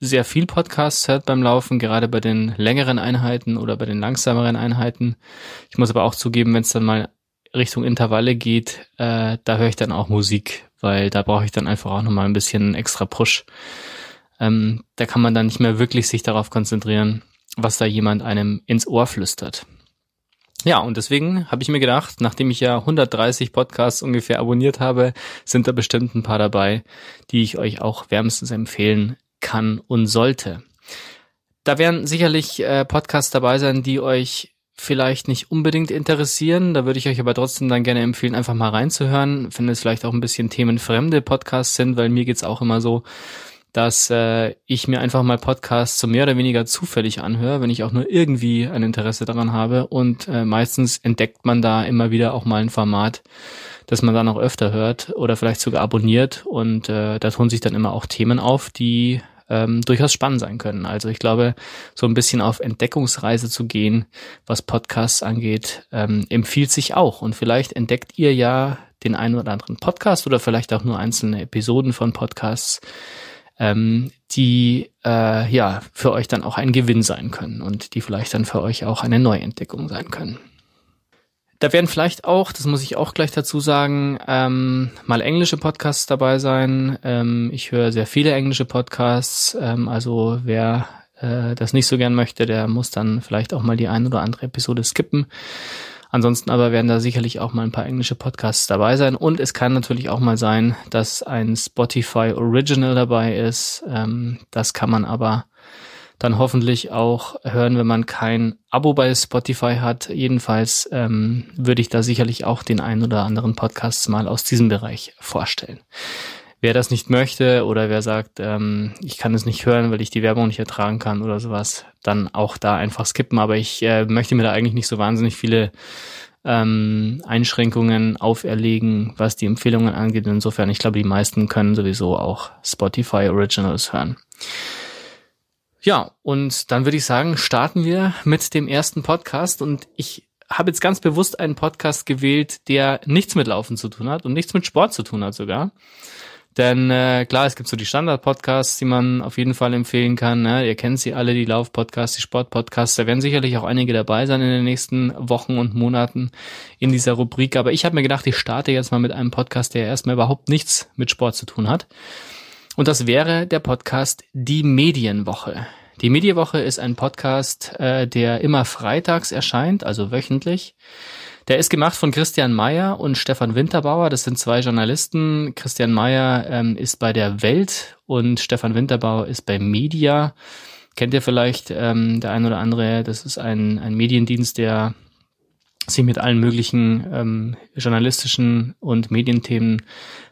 sehr viel Podcasts hört beim Laufen, gerade bei den längeren Einheiten oder bei den langsameren Einheiten. Ich muss aber auch zugeben, wenn es dann mal Richtung Intervalle geht, äh, da höre ich dann auch Musik, weil da brauche ich dann einfach auch nochmal ein bisschen extra Push. Ähm, da kann man dann nicht mehr wirklich sich darauf konzentrieren, was da jemand einem ins Ohr flüstert. Ja, und deswegen habe ich mir gedacht, nachdem ich ja 130 Podcasts ungefähr abonniert habe, sind da bestimmt ein paar dabei, die ich euch auch wärmstens empfehlen kann und sollte. Da werden sicherlich äh, Podcasts dabei sein, die euch vielleicht nicht unbedingt interessieren. Da würde ich euch aber trotzdem dann gerne empfehlen, einfach mal reinzuhören. Finde es vielleicht auch ein bisschen themenfremde Podcasts sind, weil mir geht's auch immer so, dass äh, ich mir einfach mal Podcasts so mehr oder weniger zufällig anhöre, wenn ich auch nur irgendwie ein Interesse daran habe. Und äh, meistens entdeckt man da immer wieder auch mal ein Format, das man dann auch öfter hört oder vielleicht sogar abonniert. Und äh, da tun sich dann immer auch Themen auf, die ähm, durchaus spannend sein können. Also ich glaube, so ein bisschen auf Entdeckungsreise zu gehen, was Podcasts angeht, ähm, empfiehlt sich auch. Und vielleicht entdeckt ihr ja den einen oder anderen Podcast oder vielleicht auch nur einzelne Episoden von Podcasts, ähm, die äh, ja für euch dann auch ein Gewinn sein können und die vielleicht dann für euch auch eine Neuentdeckung sein können. Da werden vielleicht auch, das muss ich auch gleich dazu sagen, ähm, mal englische Podcasts dabei sein. Ähm, ich höre sehr viele englische Podcasts, ähm, also wer äh, das nicht so gern möchte, der muss dann vielleicht auch mal die ein oder andere Episode skippen. Ansonsten aber werden da sicherlich auch mal ein paar englische Podcasts dabei sein. Und es kann natürlich auch mal sein, dass ein Spotify Original dabei ist. Ähm, das kann man aber dann hoffentlich auch hören, wenn man kein Abo bei Spotify hat. Jedenfalls ähm, würde ich da sicherlich auch den einen oder anderen Podcast mal aus diesem Bereich vorstellen. Wer das nicht möchte oder wer sagt, ähm, ich kann es nicht hören, weil ich die Werbung nicht ertragen kann oder sowas, dann auch da einfach skippen. Aber ich äh, möchte mir da eigentlich nicht so wahnsinnig viele ähm, Einschränkungen auferlegen, was die Empfehlungen angeht. Insofern, ich glaube, die meisten können sowieso auch Spotify Originals hören. Ja, und dann würde ich sagen, starten wir mit dem ersten Podcast und ich habe jetzt ganz bewusst einen Podcast gewählt, der nichts mit Laufen zu tun hat und nichts mit Sport zu tun hat sogar. Denn äh, klar, es gibt so die Standard-Podcasts, die man auf jeden Fall empfehlen kann. Ne? Ihr kennt sie alle, die Lauf-Podcasts, die Sport-Podcasts. Da werden sicherlich auch einige dabei sein in den nächsten Wochen und Monaten in dieser Rubrik. Aber ich habe mir gedacht, ich starte jetzt mal mit einem Podcast, der erstmal überhaupt nichts mit Sport zu tun hat. Und das wäre der Podcast Die Medienwoche. Die Medienwoche ist ein Podcast, äh, der immer freitags erscheint, also wöchentlich. Der ist gemacht von Christian Mayer und Stefan Winterbauer. Das sind zwei Journalisten. Christian Mayer ähm, ist bei der Welt und Stefan Winterbauer ist bei Media. Kennt ihr vielleicht ähm, der ein oder andere? Das ist ein, ein Mediendienst, der sich mit allen möglichen ähm, journalistischen und Medienthemen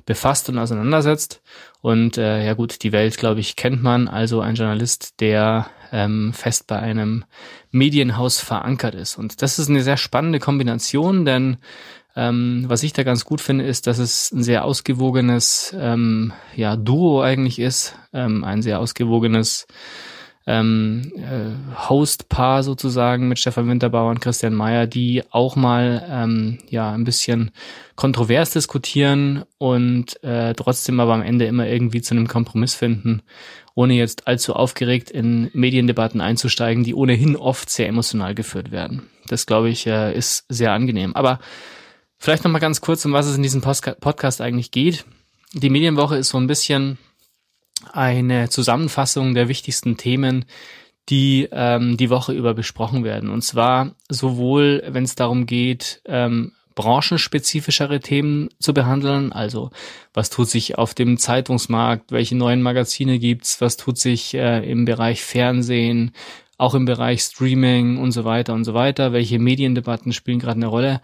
befasst und auseinandersetzt. Und äh, ja gut, die Welt, glaube ich, kennt man. Also ein Journalist, der ähm, fest bei einem Medienhaus verankert ist. Und das ist eine sehr spannende Kombination, denn ähm, was ich da ganz gut finde, ist, dass es ein sehr ausgewogenes ähm, ja, Duo eigentlich ist, ähm, ein sehr ausgewogenes ähm, äh, Host-Paar sozusagen mit Stefan Winterbauer und Christian Mayer, die auch mal ähm, ja ein bisschen kontrovers diskutieren und äh, trotzdem aber am Ende immer irgendwie zu einem Kompromiss finden, ohne jetzt allzu aufgeregt in Mediendebatten einzusteigen, die ohnehin oft sehr emotional geführt werden. Das glaube ich äh, ist sehr angenehm. Aber vielleicht noch mal ganz kurz, um was es in diesem Podcast eigentlich geht. Die Medienwoche ist so ein bisschen eine Zusammenfassung der wichtigsten Themen, die ähm, die Woche über besprochen werden. Und zwar sowohl, wenn es darum geht, ähm, branchenspezifischere Themen zu behandeln, also was tut sich auf dem Zeitungsmarkt, welche neuen Magazine gibt's, was tut sich äh, im Bereich Fernsehen, auch im Bereich Streaming und so weiter und so weiter, welche Mediendebatten spielen gerade eine Rolle,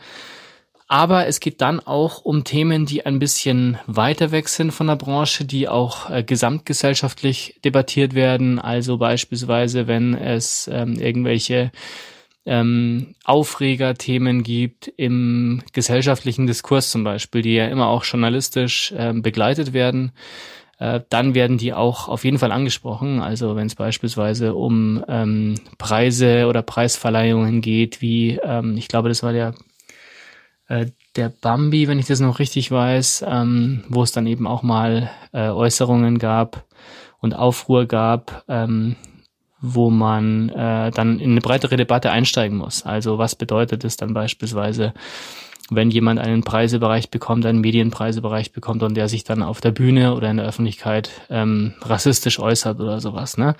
aber es geht dann auch um Themen, die ein bisschen weiter weg sind von der Branche, die auch äh, gesamtgesellschaftlich debattiert werden. Also beispielsweise, wenn es ähm, irgendwelche ähm, Aufregerthemen gibt im gesellschaftlichen Diskurs zum Beispiel, die ja immer auch journalistisch ähm, begleitet werden, äh, dann werden die auch auf jeden Fall angesprochen. Also wenn es beispielsweise um ähm, Preise oder Preisverleihungen geht, wie ähm, ich glaube, das war der äh, der Bambi, wenn ich das noch richtig weiß, ähm, wo es dann eben auch mal äh, Äußerungen gab und Aufruhr gab, ähm, wo man äh, dann in eine breitere Debatte einsteigen muss. Also was bedeutet es dann beispielsweise, wenn jemand einen Preisebereich bekommt, einen Medienpreisebereich bekommt und der sich dann auf der Bühne oder in der Öffentlichkeit ähm, rassistisch äußert oder sowas. Ne?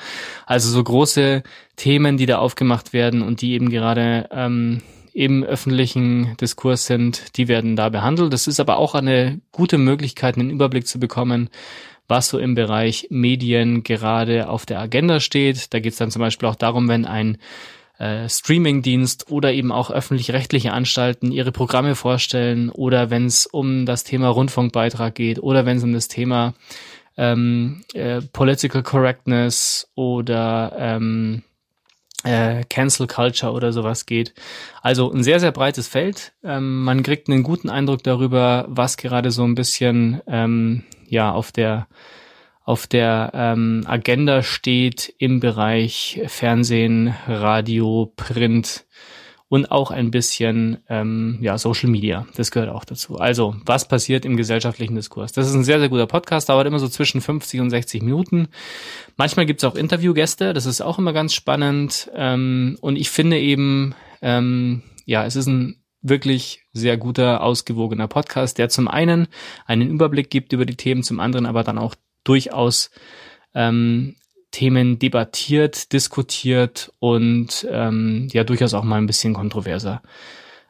Also so große Themen, die da aufgemacht werden und die eben gerade ähm, im öffentlichen Diskurs sind, die werden da behandelt. Das ist aber auch eine gute Möglichkeit, einen Überblick zu bekommen, was so im Bereich Medien gerade auf der Agenda steht. Da geht es dann zum Beispiel auch darum, wenn ein äh, Streamingdienst oder eben auch öffentlich-rechtliche Anstalten ihre Programme vorstellen oder wenn es um das Thema Rundfunkbeitrag geht oder wenn es um das Thema ähm, äh, Political Correctness oder ähm, äh, Cancel Culture oder sowas geht. Also ein sehr, sehr breites Feld. Ähm, man kriegt einen guten Eindruck darüber, was gerade so ein bisschen ähm, ja auf der auf der ähm, Agenda steht im Bereich Fernsehen, Radio, Print und auch ein bisschen ähm, ja, Social Media. Das gehört auch dazu. Also, was passiert im gesellschaftlichen Diskurs? Das ist ein sehr, sehr guter Podcast, dauert immer so zwischen 50 und 60 Minuten. Manchmal gibt's auch Interviewgäste, das ist auch immer ganz spannend. Ähm, und ich finde eben, ähm, ja, es ist ein wirklich sehr guter, ausgewogener Podcast, der zum einen einen Überblick gibt über die Themen, zum anderen aber dann auch durchaus ähm, Themen debattiert, diskutiert und ähm, ja durchaus auch mal ein bisschen kontroverser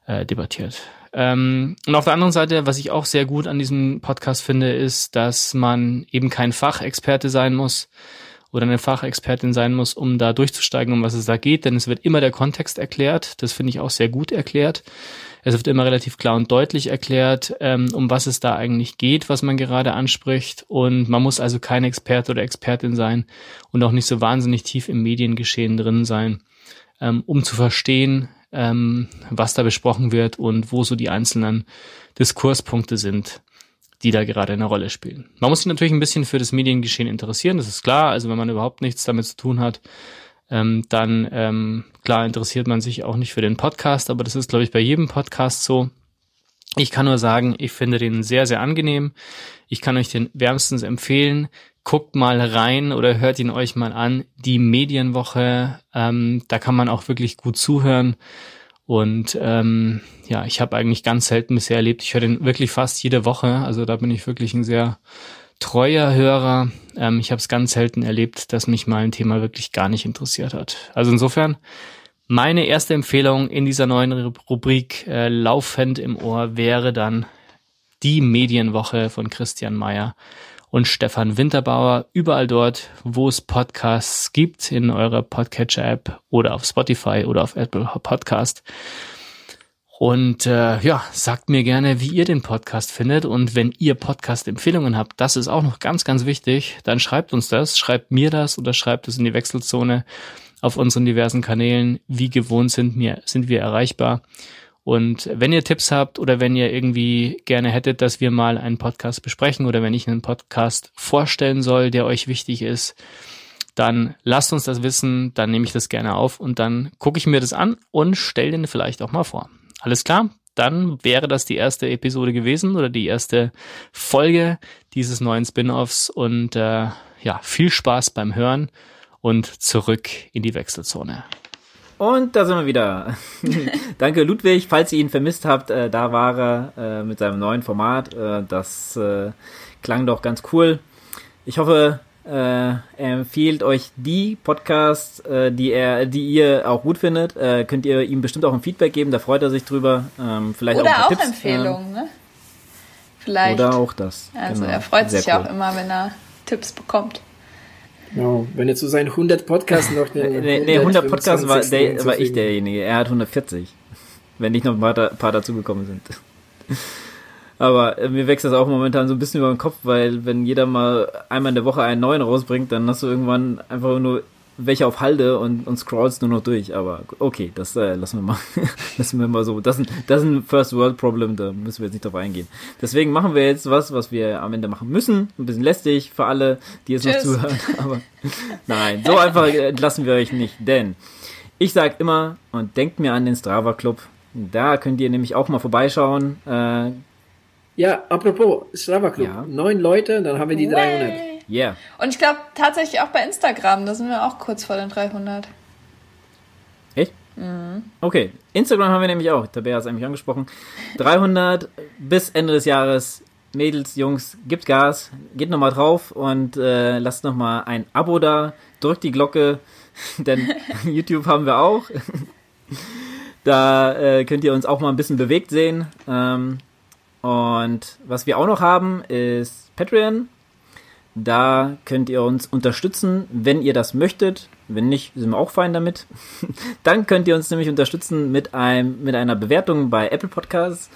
äh, debattiert. Ähm, und auf der anderen Seite, was ich auch sehr gut an diesem Podcast finde, ist, dass man eben kein Fachexperte sein muss oder eine Fachexpertin sein muss, um da durchzusteigen, um was es da geht, denn es wird immer der Kontext erklärt. Das finde ich auch sehr gut erklärt. Es wird immer relativ klar und deutlich erklärt, ähm, um was es da eigentlich geht, was man gerade anspricht. Und man muss also kein Experte oder Expertin sein und auch nicht so wahnsinnig tief im Mediengeschehen drin sein, ähm, um zu verstehen, ähm, was da besprochen wird und wo so die einzelnen Diskurspunkte sind die da gerade eine Rolle spielen. Man muss sich natürlich ein bisschen für das Mediengeschehen interessieren, das ist klar. Also wenn man überhaupt nichts damit zu tun hat, ähm, dann ähm, klar interessiert man sich auch nicht für den Podcast, aber das ist, glaube ich, bei jedem Podcast so. Ich kann nur sagen, ich finde den sehr, sehr angenehm. Ich kann euch den wärmstens empfehlen. Guckt mal rein oder hört ihn euch mal an. Die Medienwoche, ähm, da kann man auch wirklich gut zuhören. Und ähm, ja, ich habe eigentlich ganz selten bisher erlebt. Ich höre den wirklich fast jede Woche. Also da bin ich wirklich ein sehr treuer Hörer. Ähm, ich habe es ganz selten erlebt, dass mich mal ein Thema wirklich gar nicht interessiert hat. Also insofern meine erste Empfehlung in dieser neuen Rubrik äh, Laufend im Ohr wäre dann die Medienwoche von Christian Mayer und Stefan Winterbauer. Überall dort, wo es Podcasts gibt, in eurer Podcatcher-App oder auf Spotify oder auf Apple Podcast. Und äh, ja, sagt mir gerne, wie ihr den Podcast findet. Und wenn ihr Podcast-Empfehlungen habt, das ist auch noch ganz, ganz wichtig, dann schreibt uns das, schreibt mir das oder schreibt es in die Wechselzone auf unseren diversen Kanälen. Wie gewohnt sind, mir, sind wir erreichbar. Und wenn ihr Tipps habt oder wenn ihr irgendwie gerne hättet, dass wir mal einen Podcast besprechen oder wenn ich einen Podcast vorstellen soll, der euch wichtig ist, dann lasst uns das wissen, dann nehme ich das gerne auf und dann gucke ich mir das an und stelle den vielleicht auch mal vor. Alles klar? Dann wäre das die erste Episode gewesen oder die erste Folge dieses neuen Spin-offs und äh, ja, viel Spaß beim Hören und zurück in die Wechselzone. Und da sind wir wieder. Danke Ludwig, falls ihr ihn vermisst habt, äh, da war er äh, mit seinem neuen Format. Äh, das äh, klang doch ganz cool. Ich hoffe, äh, er empfiehlt euch die Podcasts, äh, die er, die ihr auch gut findet. Äh, könnt ihr ihm bestimmt auch ein Feedback geben, da freut er sich drüber. Ähm, vielleicht Oder auch, auch Tipps, Empfehlungen, ähm, ne? Vielleicht. Oder auch das. Also genau. er freut Sehr sich cool. auch immer, wenn er Tipps bekommt. Genau. Wenn er zu seinen 100 Podcasts noch den Nee, nee 100 Podcasts war, der, war ich derjenige. Er hat 140. Wenn nicht noch ein paar, paar dazugekommen sind. Aber äh, mir wächst das auch momentan so ein bisschen über den Kopf, weil wenn jeder mal einmal in der Woche einen neuen rausbringt, dann hast du irgendwann einfach nur welche auf Halde und, und scrollst nur noch durch. Aber okay, das äh, lassen wir mal. lassen wir mal so. Das ist, ein, das ist ein First World Problem, da müssen wir jetzt nicht drauf eingehen. Deswegen machen wir jetzt was, was wir am Ende machen müssen. Ein bisschen lästig für alle, die jetzt noch Tschüss. zuhören. Aber nein, so einfach entlassen wir euch nicht. Denn ich sag immer und denkt mir an den Strava Club. Da könnt ihr nämlich auch mal vorbeischauen. Äh, Ja, apropos Strava Club. Ja. Neun Leute, dann haben wir die 300. Way. yeah. Und ich glaube tatsächlich auch bei Instagram, da sind wir auch kurz vor den 300. Echt? Mhm. Okay, Instagram haben wir nämlich auch. Tabea hat es eigentlich angesprochen. 300 bis Ende des Jahres. Mädels, Jungs, gibt Gas, geht nochmal drauf und äh, lasst nochmal ein Abo da, drückt die Glocke, denn YouTube haben wir auch. da äh, könnt ihr uns auch mal ein bisschen bewegt sehen. Ähm, und was wir auch noch haben, ist Patreon. Da könnt ihr uns unterstützen, wenn ihr das möchtet. Wenn nicht, sind wir auch fein damit. Dann könnt ihr uns nämlich unterstützen mit, einem, mit einer Bewertung bei Apple Podcasts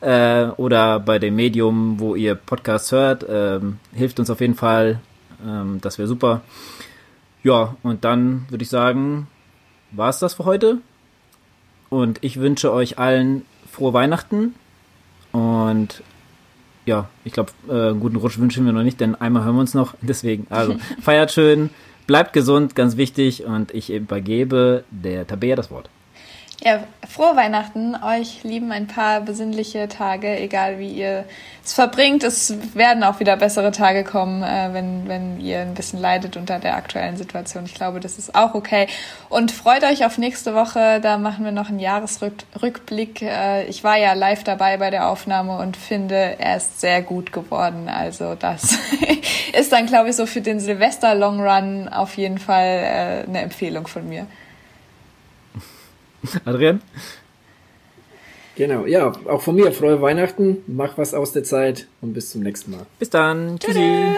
äh, oder bei dem Medium, wo ihr Podcasts hört. Ähm, hilft uns auf jeden Fall. Ähm, das wäre super. Ja, und dann würde ich sagen, war es das für heute. Und ich wünsche euch allen frohe Weihnachten. Und ja, ich glaube, äh, guten Rutsch wünschen wir noch nicht, denn einmal hören wir uns noch. Deswegen, also feiert schön, bleibt gesund, ganz wichtig. Und ich übergebe der Tabea das Wort. Ja, frohe Weihnachten. Euch lieben ein paar besinnliche Tage, egal wie ihr es verbringt. Es werden auch wieder bessere Tage kommen, äh, wenn, wenn ihr ein bisschen leidet unter der aktuellen Situation. Ich glaube, das ist auch okay. Und freut euch auf nächste Woche. Da machen wir noch einen Jahresrückblick. Äh, ich war ja live dabei bei der Aufnahme und finde, er ist sehr gut geworden. Also das ist dann, glaube ich, so für den Silvester Long Run auf jeden Fall äh, eine Empfehlung von mir. Adrian? Genau, ja, auch von mir frohe Weihnachten, mach was aus der Zeit und bis zum nächsten Mal. Bis dann. Tschüssi.